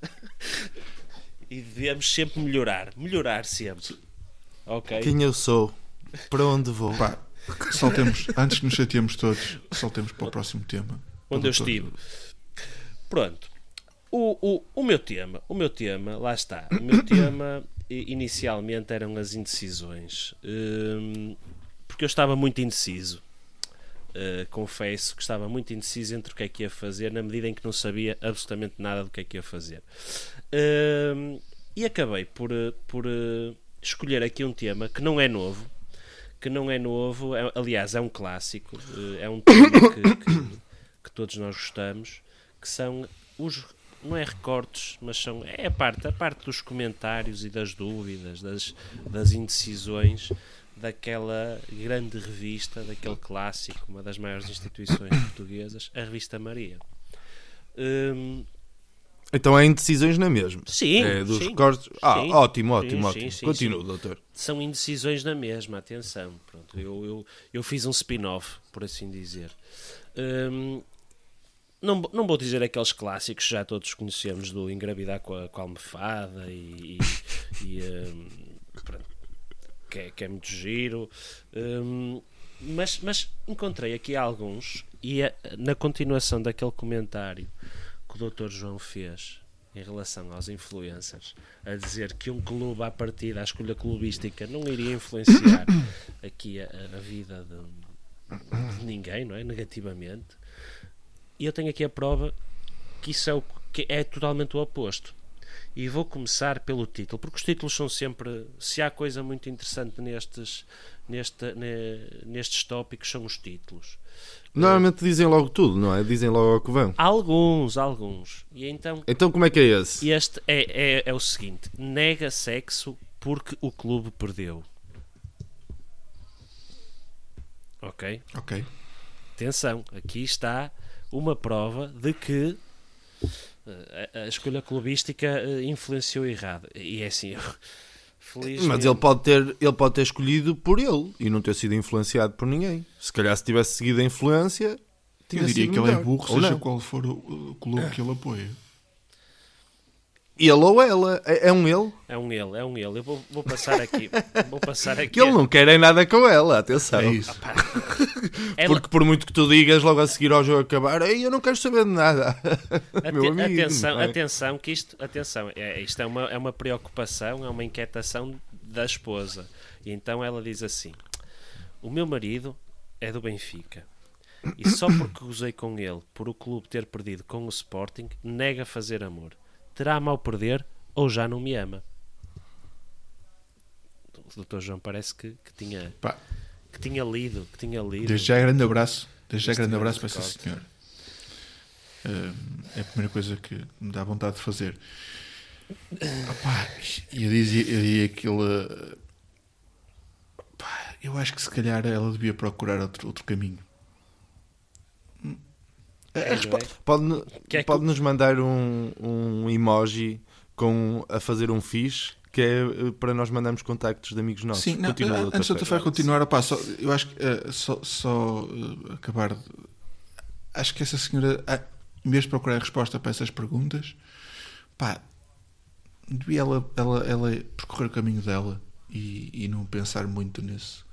e devemos sempre melhorar. Melhorar sempre. Ok? Quem eu sou? Para onde vou? Pá, saltemos, antes que nos chateemos todos, saltemos para o próximo tema. onde eu Doutor. estive. Pronto. O, o, o meu tema, o meu tema, lá está. O meu tema inicialmente eram as indecisões. Hum, porque eu estava muito indeciso. Uh, confesso que estava muito indeciso entre o que é que ia fazer, na medida em que não sabia absolutamente nada do que é que ia fazer. Hum, e acabei por, uh, por uh, escolher aqui um tema que não é novo, que não é novo, é- aliás, é um clássico, uh, é um tema que, que- que todos nós gostamos, que são os não é recortes, mas são é a parte, a parte dos comentários e das dúvidas, das, das indecisões daquela grande revista, daquele clássico, uma das maiores instituições portuguesas, a revista Maria. Hum, Então é indecisões na mesma. sim, É dos sim, recortes. Ah, sim, ótimo, ótimo, sim, ótimo. Continua, doutor. são indecisões na mesma, atenção. Pronto, eu, eu, eu fiz um spin-off, por assim dizer. Hum, não, vou- não vou dizer aqueles clássicos que já todos conhecemos do engravidar com a, com a almofada e, e- e, hum, pronto, que, é, que é muito giro. Hum, mas, mas encontrei aqui alguns e a- na continuação daquele comentário que o Dr. João fez em relação aos influencers, a dizer que um clube à partida, a escolha clubística, não iria influenciar aqui a, a vida de, de ninguém, não é? Negativamente. E eu tenho aqui a prova que isso é, o, que é totalmente o oposto. E vou começar pelo título, porque os títulos são sempre. Se há coisa muito interessante nestes, neste, ne- nestes tópicos, são os títulos. Normalmente dizem logo tudo, não é? Dizem logo ao que vão. Alguns, alguns. E então, Então como é que é esse? este é, é, é o seguinte: nega sexo porque o clube perdeu. Ok? Ok. Atenção, aqui está uma prova de que eh, a, a escolha clubística eh, influenciou errado. E é assim, eu, felizmente. Mas ele pode, ter, ele pode ter escolhido por ele e não ter sido influenciado por ninguém. Se calhar se tivesse seguido a influência, tinha Eu diria sido que ele é melhor. burro, Ou seja não. qual for o, o clube que ele apoia. Ele ou ela. É, é um ele. É um ele, é um ele. Eu vou, vou passar aqui. Vou passar aqui. Que ele não quer é nada com ela, atenção. É isso. Ela- Porque por muito que tu digas logo a seguir ao jogo acabar, Ei, eu não quero saber de nada. Ate- Meu amigo, atenção, é? atenção, que isto, atenção, é, isto é uma, é uma preocupação, é uma inquietação da esposa. E então ela diz assim: O meu marido é do Benfica. E só porque gozei com ele por o clube ter perdido com o Sporting, nega fazer amor. Terá mal perder ou já não me ama? O Dr. João parece que, que tinha, Pá, que tinha lido, que tinha lido. desde já grande abraço. Desde já grande grande abraço para essa senhora. Hum, é a primeira coisa que me dá vontade de fazer. Opá, eu dizia, eu dizia ele. pá, eu acho que se calhar ela devia procurar outro, outro caminho. Hum, a- a É, não é? Pode, Que é pode nos mandar um, um emoji com, a fazer um fixe que é eh, para nós mandarmos contactos de amigos nossos. Sim, não, Continua, eh, antes. Ferro. Ferro continuar, opá, só, eu acho que eh, só, só eh, acabar. de- Acho que essa senhora, ah, de procurar resposta para essas perguntas, pá, devia ela, ela, ela percorrer o caminho dela e, e não pensar muito nisso.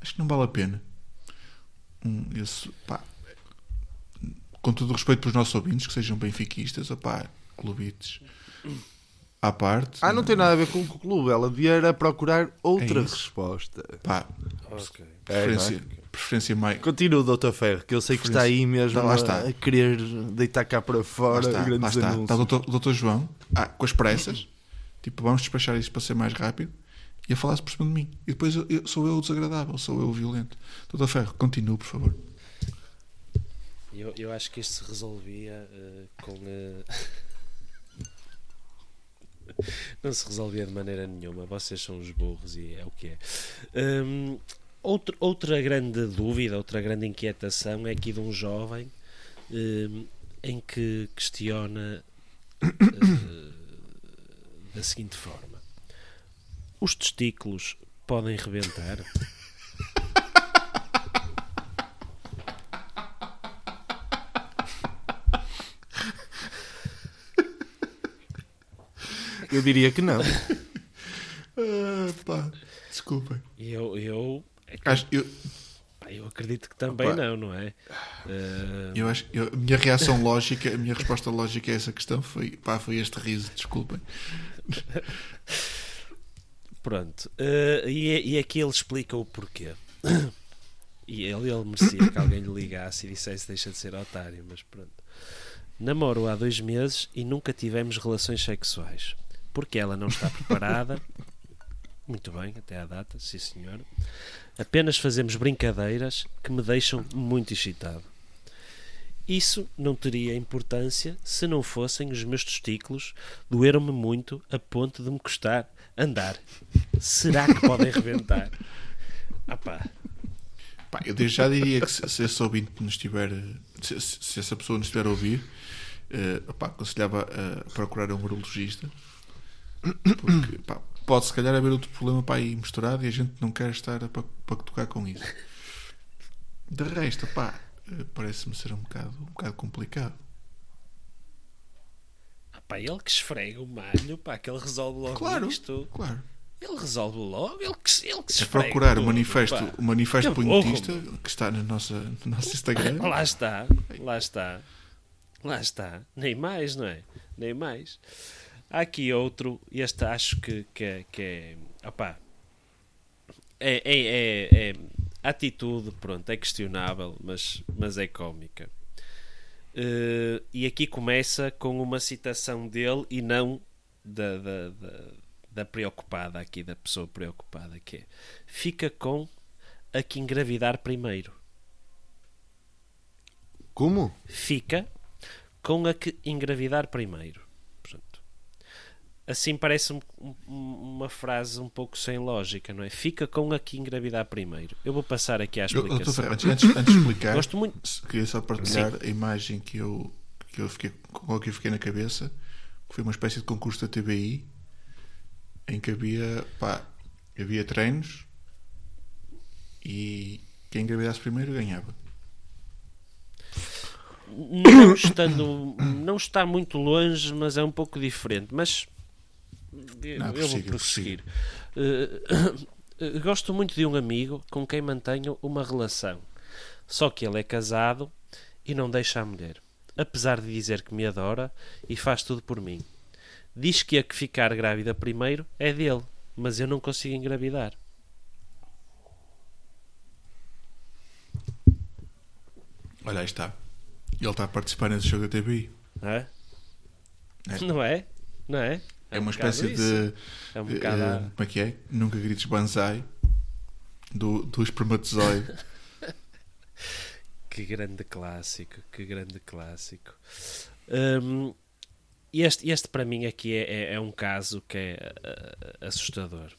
Acho que não vale a pena. Um, esse, pá, com todo o respeito para os nossos ouvintes, que sejam benfiquistas, opá, clubites à parte. Ah, não tem nada a ver com o clube. Ela devia era procurar outra É isso. resposta. Pá, Ok. preferência, preferência mais. Continua, doutor Ferro, que eu sei que está aí mesmo Lá a- está. a, querer deitar cá para Lá fora está, lá grandes está. anúncios. Está o doutor, o doutor João, ah, com as pressas, tipo, vamos despachar isto para ser mais rápido, e a falar-se por cima de mim. E depois eu- eu- sou eu o desagradável, sou eu o violento. Doutor Ferro, continue, por favor. Eu, eu acho que isto se resolvia eh, com. eh, Não se resolvia de maneira nenhuma. Vocês são os burros e é o que é. Hum, Outra, outra grande dúvida, outra grande inquietação é aqui de um jovem eh, em que questiona eh, da seguinte forma: Os testículos podem rebentar? Eu diria que não. Ah, pá, desculpem. E eu, eu, é que- Acho, eu, pá, eu acredito que também Opa. não, não é? Eh, eu acho, eu- a minha reação lógica, a minha resposta lógica a essa questão foi, pá, foi este riso, desculpem. Pronto. Eh, e, e aqui ele explica o porquê. E ele, ele merecia que alguém lhe ligasse e dissesse deixa de ser otário, mas pronto. Namoro há dois meses e nunca tivemos relações sexuais. Porque ela não está preparada. Muito bem, até à data, sim senhor. Apenas fazemos brincadeiras que me deixam muito excitado. Isso não teria importância se não fossem os meus testículos doeram-me muito a ponto de me custar andar. Será que podem rebentar? Ah pá, eu já diria que se, se esse ouvinte nos estiver, se, se- essa pessoa nos estiver a ouvir, opá, aconselhava a procurar um urologista, porque pá, pode se calhar haver outro problema para aí misturado e a gente não quer estar para, para tocar com isso. De resto, pá, eh, parece-me ser um bocado, um bocado complicado. ah pá, ele que esfrega o malho, pá, que ele resolve logo Claro, isto. claro. Ele resolve logo, ele que, ele que se É procurar o tudo, manifesto, pá. o manifesto Que burro, punhetista que está no nosso, no nosso Instagram. Lá está, lá está, lá está. Nem mais, não é? Nem mais. Há aqui outro, este acho que, que, é- que é. Opá, é, é, é, é- atitude, pronto, é questionável, mas, mas é cómica. Eh, e aqui começa com uma citação dele e não da, da, da, da preocupada aqui, da pessoa preocupada, que é fica com a que engravidar primeiro Como? fica com a que engravidar primeiro. Assim parece um- um- uma frase um pouco sem lógica, não é? Fica com a que engravidar primeiro. Eu vou passar aqui à Eu, eu, explicação. Ferreira, antes, antes, de explicar, Gosto muito. queria só partilhar a imagem que eu, que eu fiquei, com a que eu fiquei na cabeça, que foi uma espécie de concurso da TBI em que havia, pá, havia treinos e quem engravidasse primeiro ganhava. Não estando, não está muito longe, mas é um pouco diferente. Mas eu, Não, eu vou prossiga, prosseguir. Eh, gosto muito de um amigo com quem mantenho uma relação. Só que ele é casado e não deixa a mulher. Apesar de dizer que me adora e faz tudo por mim. Diz que a que ficar grávida primeiro é dele, mas eu não consigo engravidar. Olha, aí está. Ele está a participar nesse jogo da TBI. Não é? É. Não é? Não é? É, um uma espécie isso. de. É um bocado. a- como é que é? Nunca grites banzai do, do espermatozoide. Que grande clássico, que grande clássico. Hum, este, este para mim aqui é, é, é um caso que é ah, assustador.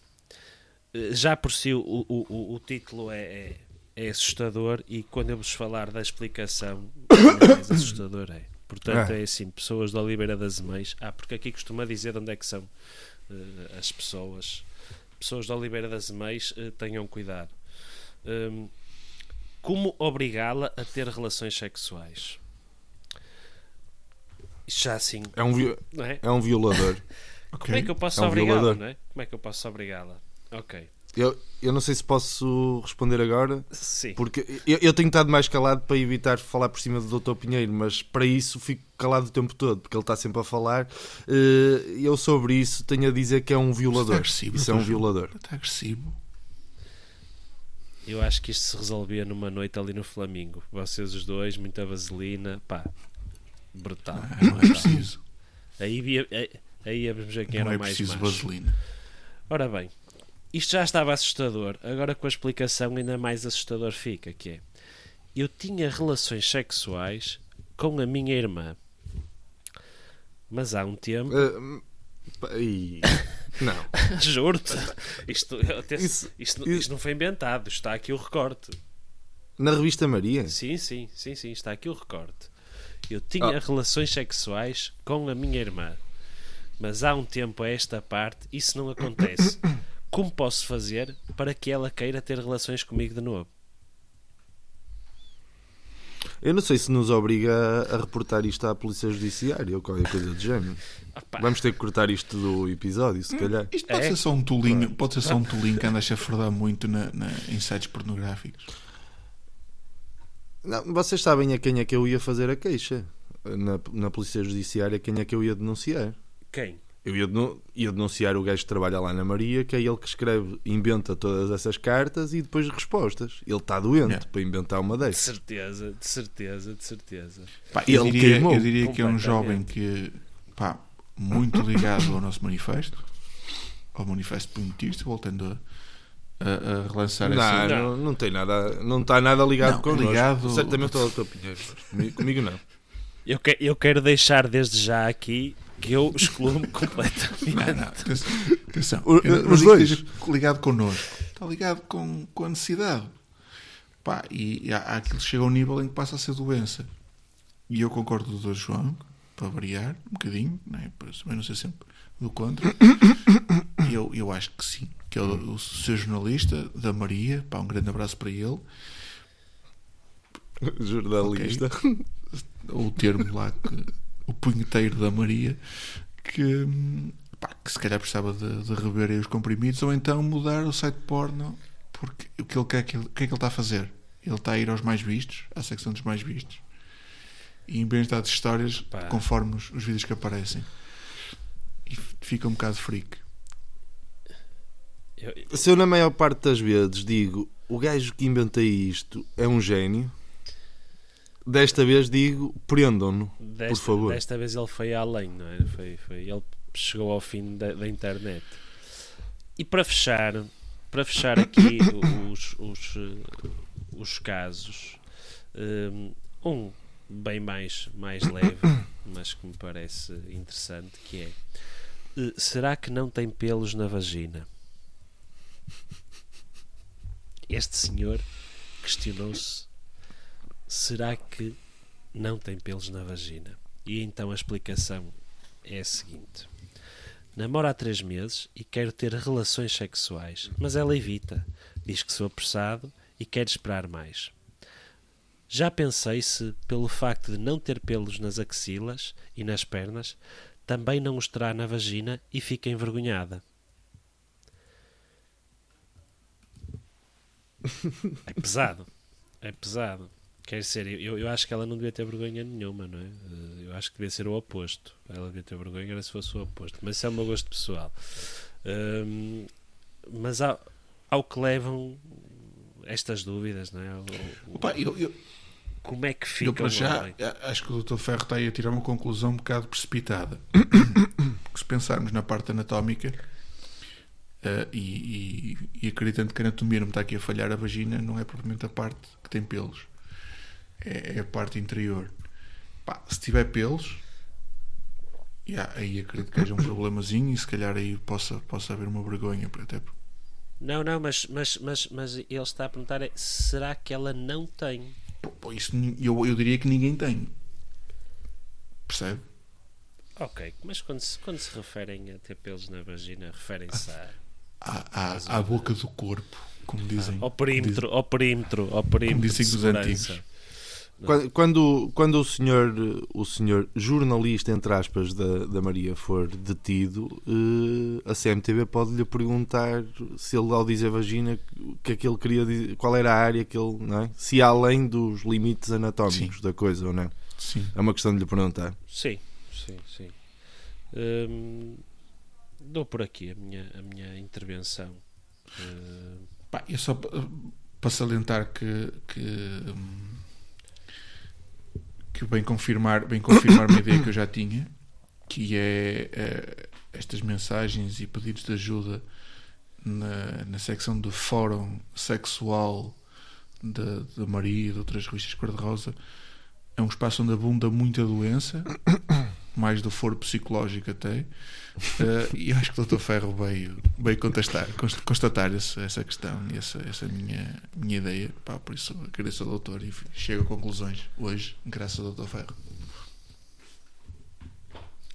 Eh, Já por si o, o, o, o título é, é, é assustador e quando eu vos falar da explicação, mais assustador é. Portanto, Ah. é assim, pessoas da Oliveira das Meias. Ah, porque aqui costuma dizer de onde é que são eh, as pessoas. Pessoas da Oliveira das Meias, eh, tenham cuidado. Hum, como obrigá-la a ter relações sexuais? Já assim, É um, vi- é? é um violador. Como é que eu posso É um obrigá-la, é? Como é que eu posso obrigá-la? Ok. Eu, eu não sei se posso responder agora, Sim. porque eu, eu tenho estado mais calado para evitar falar por cima do Dr. Pinheiro, mas para isso fico calado o tempo todo, porque ele está sempre a falar. Eh, Eu sobre isso tenho a dizer que é um violador. agressivo, Isso é um violador. Está agressivo. Eu acho que isto se resolvia numa noite ali no Flamingo. Vocês os dois, muita vaselina, pá, brutal. Não é brutal. preciso. Aí, aí, aí íamos ver quem Não era é mais preciso macho. vaselina. Ora bem, isto já estava assustador, agora com a explicação ainda mais assustador fica, que é eu tinha relações sexuais com a minha irmã. Mas há um tempo, Eh, pá, e- Não. Juro-te. Isto, até- Isso- isto, isto não foi inventado. Está aqui o recorte. Na revista Maria? Sim, sim, sim, sim. Está aqui o recorte. Eu tinha relações sexuais com a minha irmã. Mas há um tempo a esta parte isso não acontece. Como posso fazer para que ela queira ter relações comigo de novo? Eu não sei se nos obriga a, reportar isto à Polícia Judiciária ou qualquer coisa do género. Opa, Vamos ter que cortar isto do episódio, se calhar. Isto pode É? ser só um tolinho, pode ser só um tolinho que anda a chafurdar muito na, na, em sites pornográficos. Não, vocês sabem a quem é que eu ia fazer a queixa? Na, na Polícia Judiciária, quem é que eu ia denunciar? Quem? Eu ia, ia denunciar o gajo que trabalha lá na Maria, que é ele que escreve, inventa todas essas cartas e depois respostas. Ele está doente Yeah. para inventar uma De dessas. certeza, de certeza, de certeza. Pá, eu, Ele diria, eu diria que é um jovem que, pá, muito ligado ao nosso manifesto, ao manifesto punitista, voltando a, a, a relançar Não, essa. não, não tem nada, não está nada ligado Não, connosco. ligado- Certamente ao Dr. Pinheiro. mas Comigo, comigo não. Eu, que- eu quero deixar desde já aqui que eu excluo-me completamente. Não, não, atenção. não os dois. esteja ligado connosco. Está ligado com, com a necessidade. Pá, e, e há, há aquilo que chega a um nível em que passa a ser doença. E eu concordo com o Dr. João, para variar um bocadinho, é? para também não ser sempre do contra. Eu, eu acho que sim. Que é o, o seu jornalista, da Maria, pá, um grande abraço para ele. Jornalista. o termo lá, que, o punheteiro da Maria, que, pá, que se calhar precisava de, de rever aí os comprimidos ou então mudar o site porno, porque o que ele quer, que ele- o que é que ele está a fazer? Ele está a ir aos mais vistos, à secção dos mais vistos, e inventar de histórias Pá. conforme os, os vídeos que aparecem. E fica um bocado freak. Eu- Se eu, na maior parte das vezes, digo o gajo que inventei isto é um gênio, desta vez digo prendam-no. desta, favor. Desta vez ele foi além, não é? Foi, foi, ele chegou ao fim da, da internet. E para fechar, para fechar aqui os, os, eh, os casos, eh, um bem mais, mais leve, mas que me parece interessante, que é eh, será que não tem pelos na vagina? Este senhor questionou-se será que não tem pelos na vagina? E então a explicação é a seguinte: namora há três meses e quer ter relações sexuais, mas ela evita, diz que sou apressado e quer esperar mais. Já pensei se, pelo facto de não ter pelos nas axilas e nas pernas, também não os terá na vagina e fica envergonhada. É pesado. É pesado. Quer ser, eu, eu acho que ela não devia ter vergonha nenhuma, não é? Eh, Eu acho que devia ser o oposto. Ela devia ter vergonha era se fosse o oposto. Mas isso é o meu gosto pessoal. Hum, mas ao, ao que levam estas dúvidas, não é? O- Opa, eu, eu, como é que eu fica para o já acho que o Dr. Ferro está aí a tirar uma conclusão um bocado precipitada. Se pensarmos na parte anatómica eh, e, e, e acreditando que a anatomia não está aqui a falhar, a vagina não é propriamente a parte que tem pelos, é, é a parte interior. Pá, se tiver pelos, yeah, aí acredito que haja um problemazinho e se calhar aí possa, possa haver uma vergonha, até Não, não, mas, mas, mas, mas ele está a perguntar é, será que ela não tem? isso eu, eu diria que ninguém tem. Percebe? Ok, mas quando se, quando se referem a ter pelos na vagina, referem-se a- À, à, à boca do corpo, como dizem. ao perímetro, ao perímetro, ao perímetro de dizem os segurança. antigos. Quando, quando, quando o senhor o senhor jornalista entre aspas da, da Maria for detido eh, a CMTV pode lhe perguntar se ele ao dizer vagina que é que ele queria dizer, qual era a área que ele não é? se além dos limites anatómicos Sim. da coisa ou não Sim. é uma questão de lhe perguntar Sim, sim, sim. Hum, dou por aqui a minha, a minha intervenção. Hum, Pá, é só pa- para salientar que, que, hum, que bem confirmar, bem confirmar uma ideia que eu já tinha, que é eh, estas mensagens e pedidos de ajuda na, na secção do fórum sexual da Maria e de outras revistas cor-de-rosa. É um espaço onde abunda muita doença mais do foro psicológico até. Eh, e eu acho que o Dr. Ferro veio, veio contestar, const- constatar esse- essa questão e essa, essa minha, minha ideia. Pá, por isso agradeço ao doutor e chego a conclusões hoje, graças ao Dr. Ferro.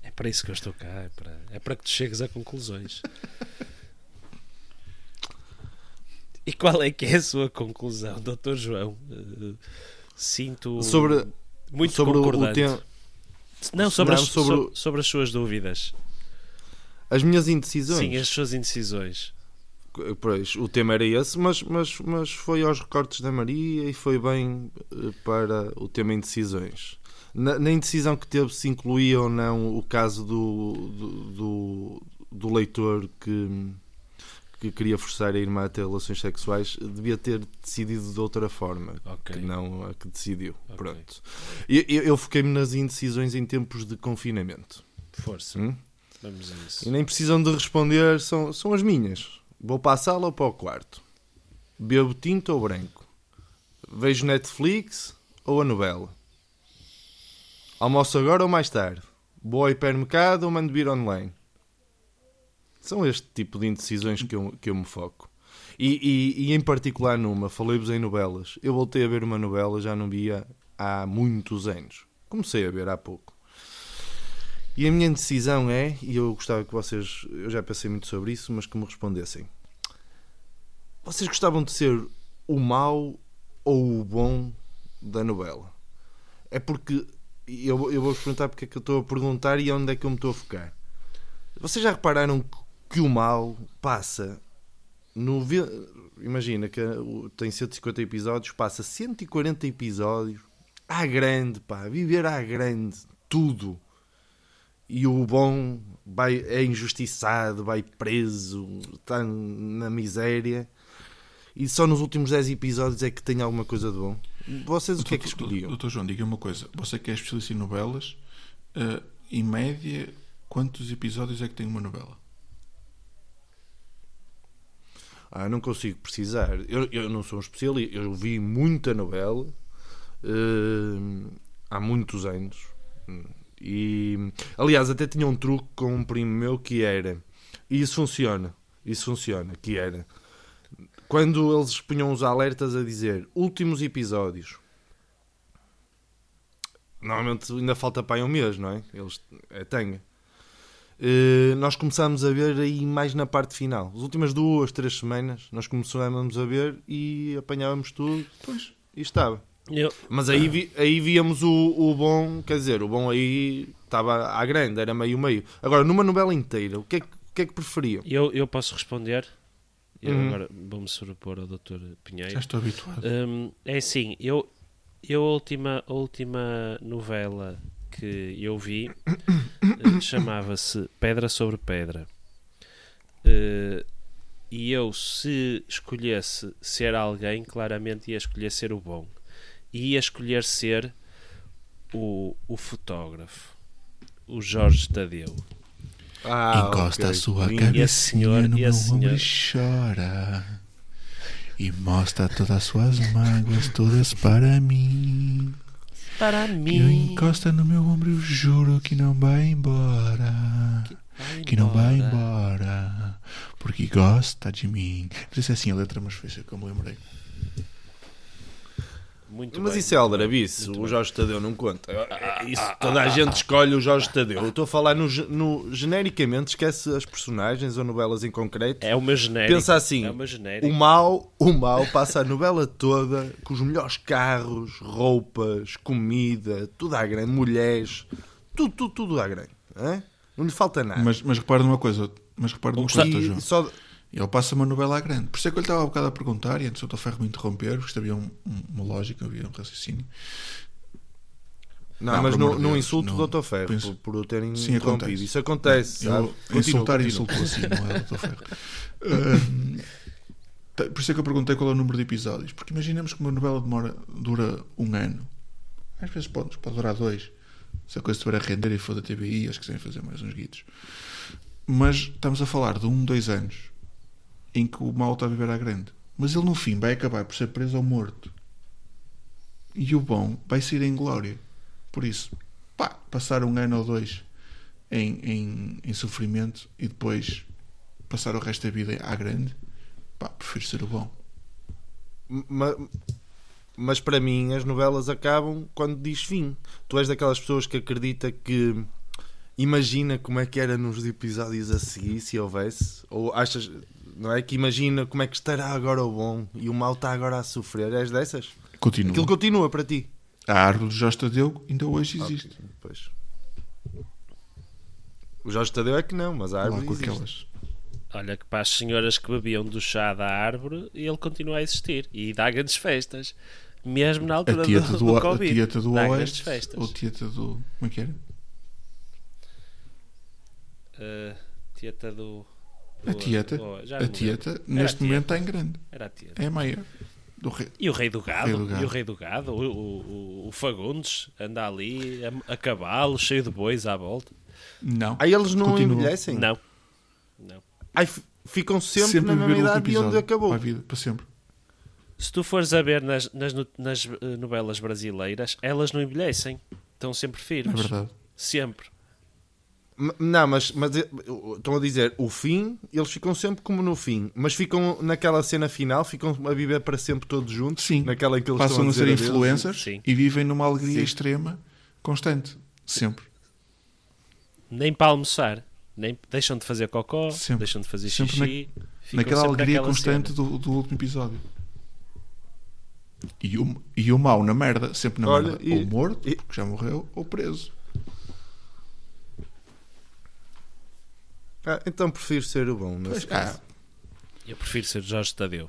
É para isso que eu estou cá, é para, é para que tu chegues a conclusões. E qual é que é a sua conclusão, Dr. João? Eh, sinto Sobre, muito sobre o, o concordante. tema, Não, sobre, as, sobre so- sobre as suas dúvidas. as minhas indecisões. Sim, as suas indecisões. Pois, o tema era esse, mas, mas, mas foi aos recortes da Maria e foi bem eh, para o tema indecisões. Na, na indecisão que teve se incluía ou não o caso do, do, do, do leitor que, que queria forçar a irmã a ter relações sexuais, devia ter decidido de outra forma, Ok. que não a que decidiu. Ok. Pronto. Eu, eu, foquei-me nas indecisões em tempos de confinamento. Força. Hum? Vamos a E isso. nem precisam de responder, são, são as minhas. Vou para a sala ou para o quarto? Bebo tinto ou branco? Vejo Netflix ou a novela? Almoço agora ou mais tarde? Vou ao hipermercado ou mando vir online? São este tipo de indecisões que eu, que eu me foco. E, e- e em particular numa, falei-vos em novelas. Eu voltei a ver uma novela, já não via há muitos anos. Comecei a ver há pouco. E a minha decisão é, e eu gostava que vocês, eu já pensei muito sobre isso, mas que me respondessem. Vocês gostavam de ser o mau ou o bom da novela? É porque, eu, eu vou-vos perguntar porque é que eu estou a perguntar e onde é que eu me estou a focar. Vocês já repararam que, o mal passa no... Imagina que tem 150 episódios, passa 140 episódios à grande, pá, viver à grande, tudo e o bom vai, é injustiçado, vai preso, está na miséria. E só nos últimos 10 episódios é que tem alguma coisa de bom. Vocês o que é que escolhiam? Doutor João, diga uma coisa. Você que é especialista em novelas, eh, em média, quantos episódios é que tem uma novela? Ah, não consigo precisar. Eu, eu não sou um especialista. Eu vi muita novela eh, há muitos anos. E, aliás, até tinha um truque com um primo meu que era. E isso funciona. Isso funciona. Que era. Quando eles punham os alertas a dizer últimos episódios. Normalmente ainda falta para aí um mês, não é? Eles é, têm. Eh, nós começámos a ver aí mais na parte final. As últimas duas, três semanas, nós começámos a ver e apanhávamos tudo Pois. e estava. Eu, Mas aí, vi- aí víamos o, o bom, quer dizer, o bom aí estava à grande, era meio-meio. Agora, numa novela inteira, o que é que, que, é que preferiam? eu, eu posso responder? Eu Uhum. agora vou-me sobrepor ao Dr. Pinheiro. Já estou habituado. Hum, é assim, eu, eu a última, a última novela que eu vi eh, chamava-se Pedra sobre Pedra. Eh, e eu, se escolhesse ser alguém, claramente ia escolher ser o bom. E ia escolher ser o, o fotógrafo, o Jorge Tadeu. Ah, Encosta ok. a sua cabecinha E a senhora- no e a meu senhora- ombro e chora. E mostra todas as suas mágoas, todas para mim. Para E eu mim. encosta no meu ombro e eu juro que não vai embora. Que não vai embora. Porque gosta de mim. Não sei se é assim a letra, mas foi isso que eu me lembrei. Muito Mas bem, isso é bem, aldrabice, o bem. Jorge Tadeu não conta. É Isso, toda a gente escolhe o Jorge Tadeu. Eu estou a falar no, no- genericamente, esquece as personagens ou novelas em concreto. É o meu genérico. Pensa assim, É o meu genérico. O mal, o mal passa a novela toda com os melhores carros, roupas, comida, tudo à grande, mulheres, tudo, tudo, tudo à grande. hã? Não lhe falta nada. Mas, mas repara numa coisa. Mas repara numa coisa. João. só, Ele passa uma novela à grande. Por isso é que eu lhe estava há bocado a perguntar, e antes o Dr. Ferro me interromper, porque havia um- um- uma lógica, havia um raciocínio. não, Não, mas pelo não, insulto não. o Dr. Ferro Penso- por, por o terem Sim, interrompido. acontece. Isso acontece. Eu? Continua, insultar continua. insultou assim, não é, Dr. Ferro? Tá, por isso é que eu perguntei qual é o número de episódios. Porque imaginemos que uma novela demora, dura um ano. Às vezes pode, pode durar dois. Se a coisa estiver a render e for da TVI, eles quiserem fazer mais uns guitos. Mas estamos a falar de um, dois anos em que o mal está a viver à grande. Mas ele no fim vai acabar por ser preso ou morto. E o bom vai sair em glória. Por isso, pá, passar um ano ou dois em, em, em sofrimento e depois passar o resto da vida à grande, pá, prefiro ser o bom. Ma- Mas para mim as novelas acabam quando diz fim. Tu és daquelas pessoas que acredita que imagina como é que era nos episódios a seguir se houvesse, ou achas, não é que imagina como é que estará agora o bom e o mal está agora a sofrer. És dessas? Continua. Aquilo continua para ti. A árvore de Jorge Tadeu ainda hoje existe. Pois. O Jorge Tadeu é que não, mas a Lá árvore com existe. aquelas. Olha que para as senhoras que bebiam do chá da árvore, ele continua a existir e dá grandes festas. Mesmo na altura A do, do, do a Covid. tieta do dá grandes Oeste. festas. Ou tieta do. Como é que era? Uh, tieta do. A tieta. A tieta, neste Era a momento, tieta. está em grande. Era a tieta. É a maior. Do rei. E o rei do gado, Rei do gado. e o rei do gado, o, o, o- Fagundes anda ali a, a cavalo, cheio de bois à volta. Não. Aí eles não Continua. envelhecem? Não, não. Aí ficam sempre, Sempre na mesma idade de onde acabou. Para vida, para sempre. Se tu fores a ver nas, nas, nas, eh, novelas brasileiras, elas não envelhecem, estão sempre É firmes. verdade. Sempre. Não, mas, mas eh, estão a dizer o fim, eles ficam sempre como no fim, mas ficam naquela cena final, ficam a viver para sempre todos juntos, Sim. naquela em que eles Passam estão a a ser adeus. influencers Sim. e vivem numa alegria Sim. extrema, constante. Sempre. Nem para almoçar. Nem, deixam de fazer cocó, Sempre. deixam de fazer Sempre xixi. ficam Naquela sempre alegria constante cena. do, do último episódio. E o, e o mau na merda, sempre na Olha, merda. e- ou morto, e- porque já morreu, ou preso. Ah, então prefiro ser o bom. caso. ah, Eu prefiro ser Jorge Tadeu.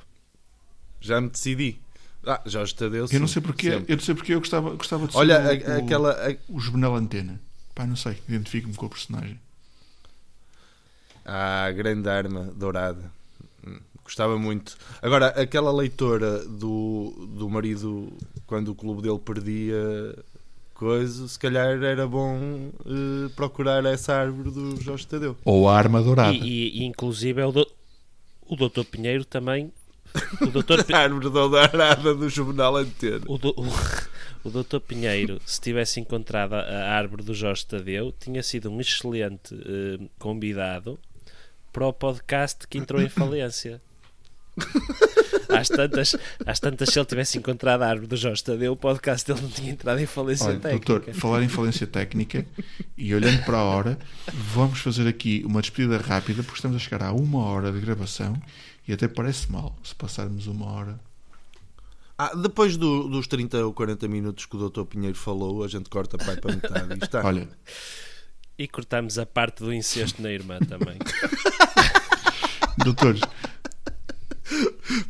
Já me decidi. Ah, Jorge Tadeu. eu não sim, sei porque, sempre. eu não sei porque eu gostava, gostava de ser Olha, o, a- o, aquela. a- o Juvenal Antena. Pá, não sei, identifico-me com o personagem. Ah, grande arma dourada. Hum, Gostava muito. Agora, aquela leitora do, do marido, quando o clube dele perdia coisa, se calhar era bom eh, procurar essa árvore do Jorge Tadeu. Ou a arma dourada. E, e- e, inclusive é o, do, o Dr. Pinheiro também. O. Pi- A árvore dourada do Juvenal Antena. o, do- o, o Dr. Pinheiro, se tivesse encontrado a, árvore do Jorge Tadeu, tinha sido um excelente eh, convidado para o podcast que entrou em falência. Às tantas, às tantas, se ele tivesse encontrado a árvore do Jorge Tadeu, o podcast dele não tinha entrado em falência Olha, técnica. doutor, falar em falência técnica e olhando para a hora, vamos fazer aqui uma despedida rápida porque estamos a chegar a uma hora de gravação e até parece mal se passarmos uma hora. Ah, depois do- dos 30 ou 40 minutos que o Dr. Pinheiro falou, a gente corta pai para metade e está. Olha, E cortamos a parte do incesto na irmã também. doutores,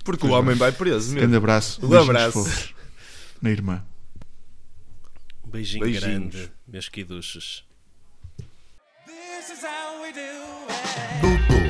Porque o homem vai preso grande abraço, Um abraço. fofos na irmã. Um beijinho Beijinhos. grande, meus quiduchos. This is how we do it.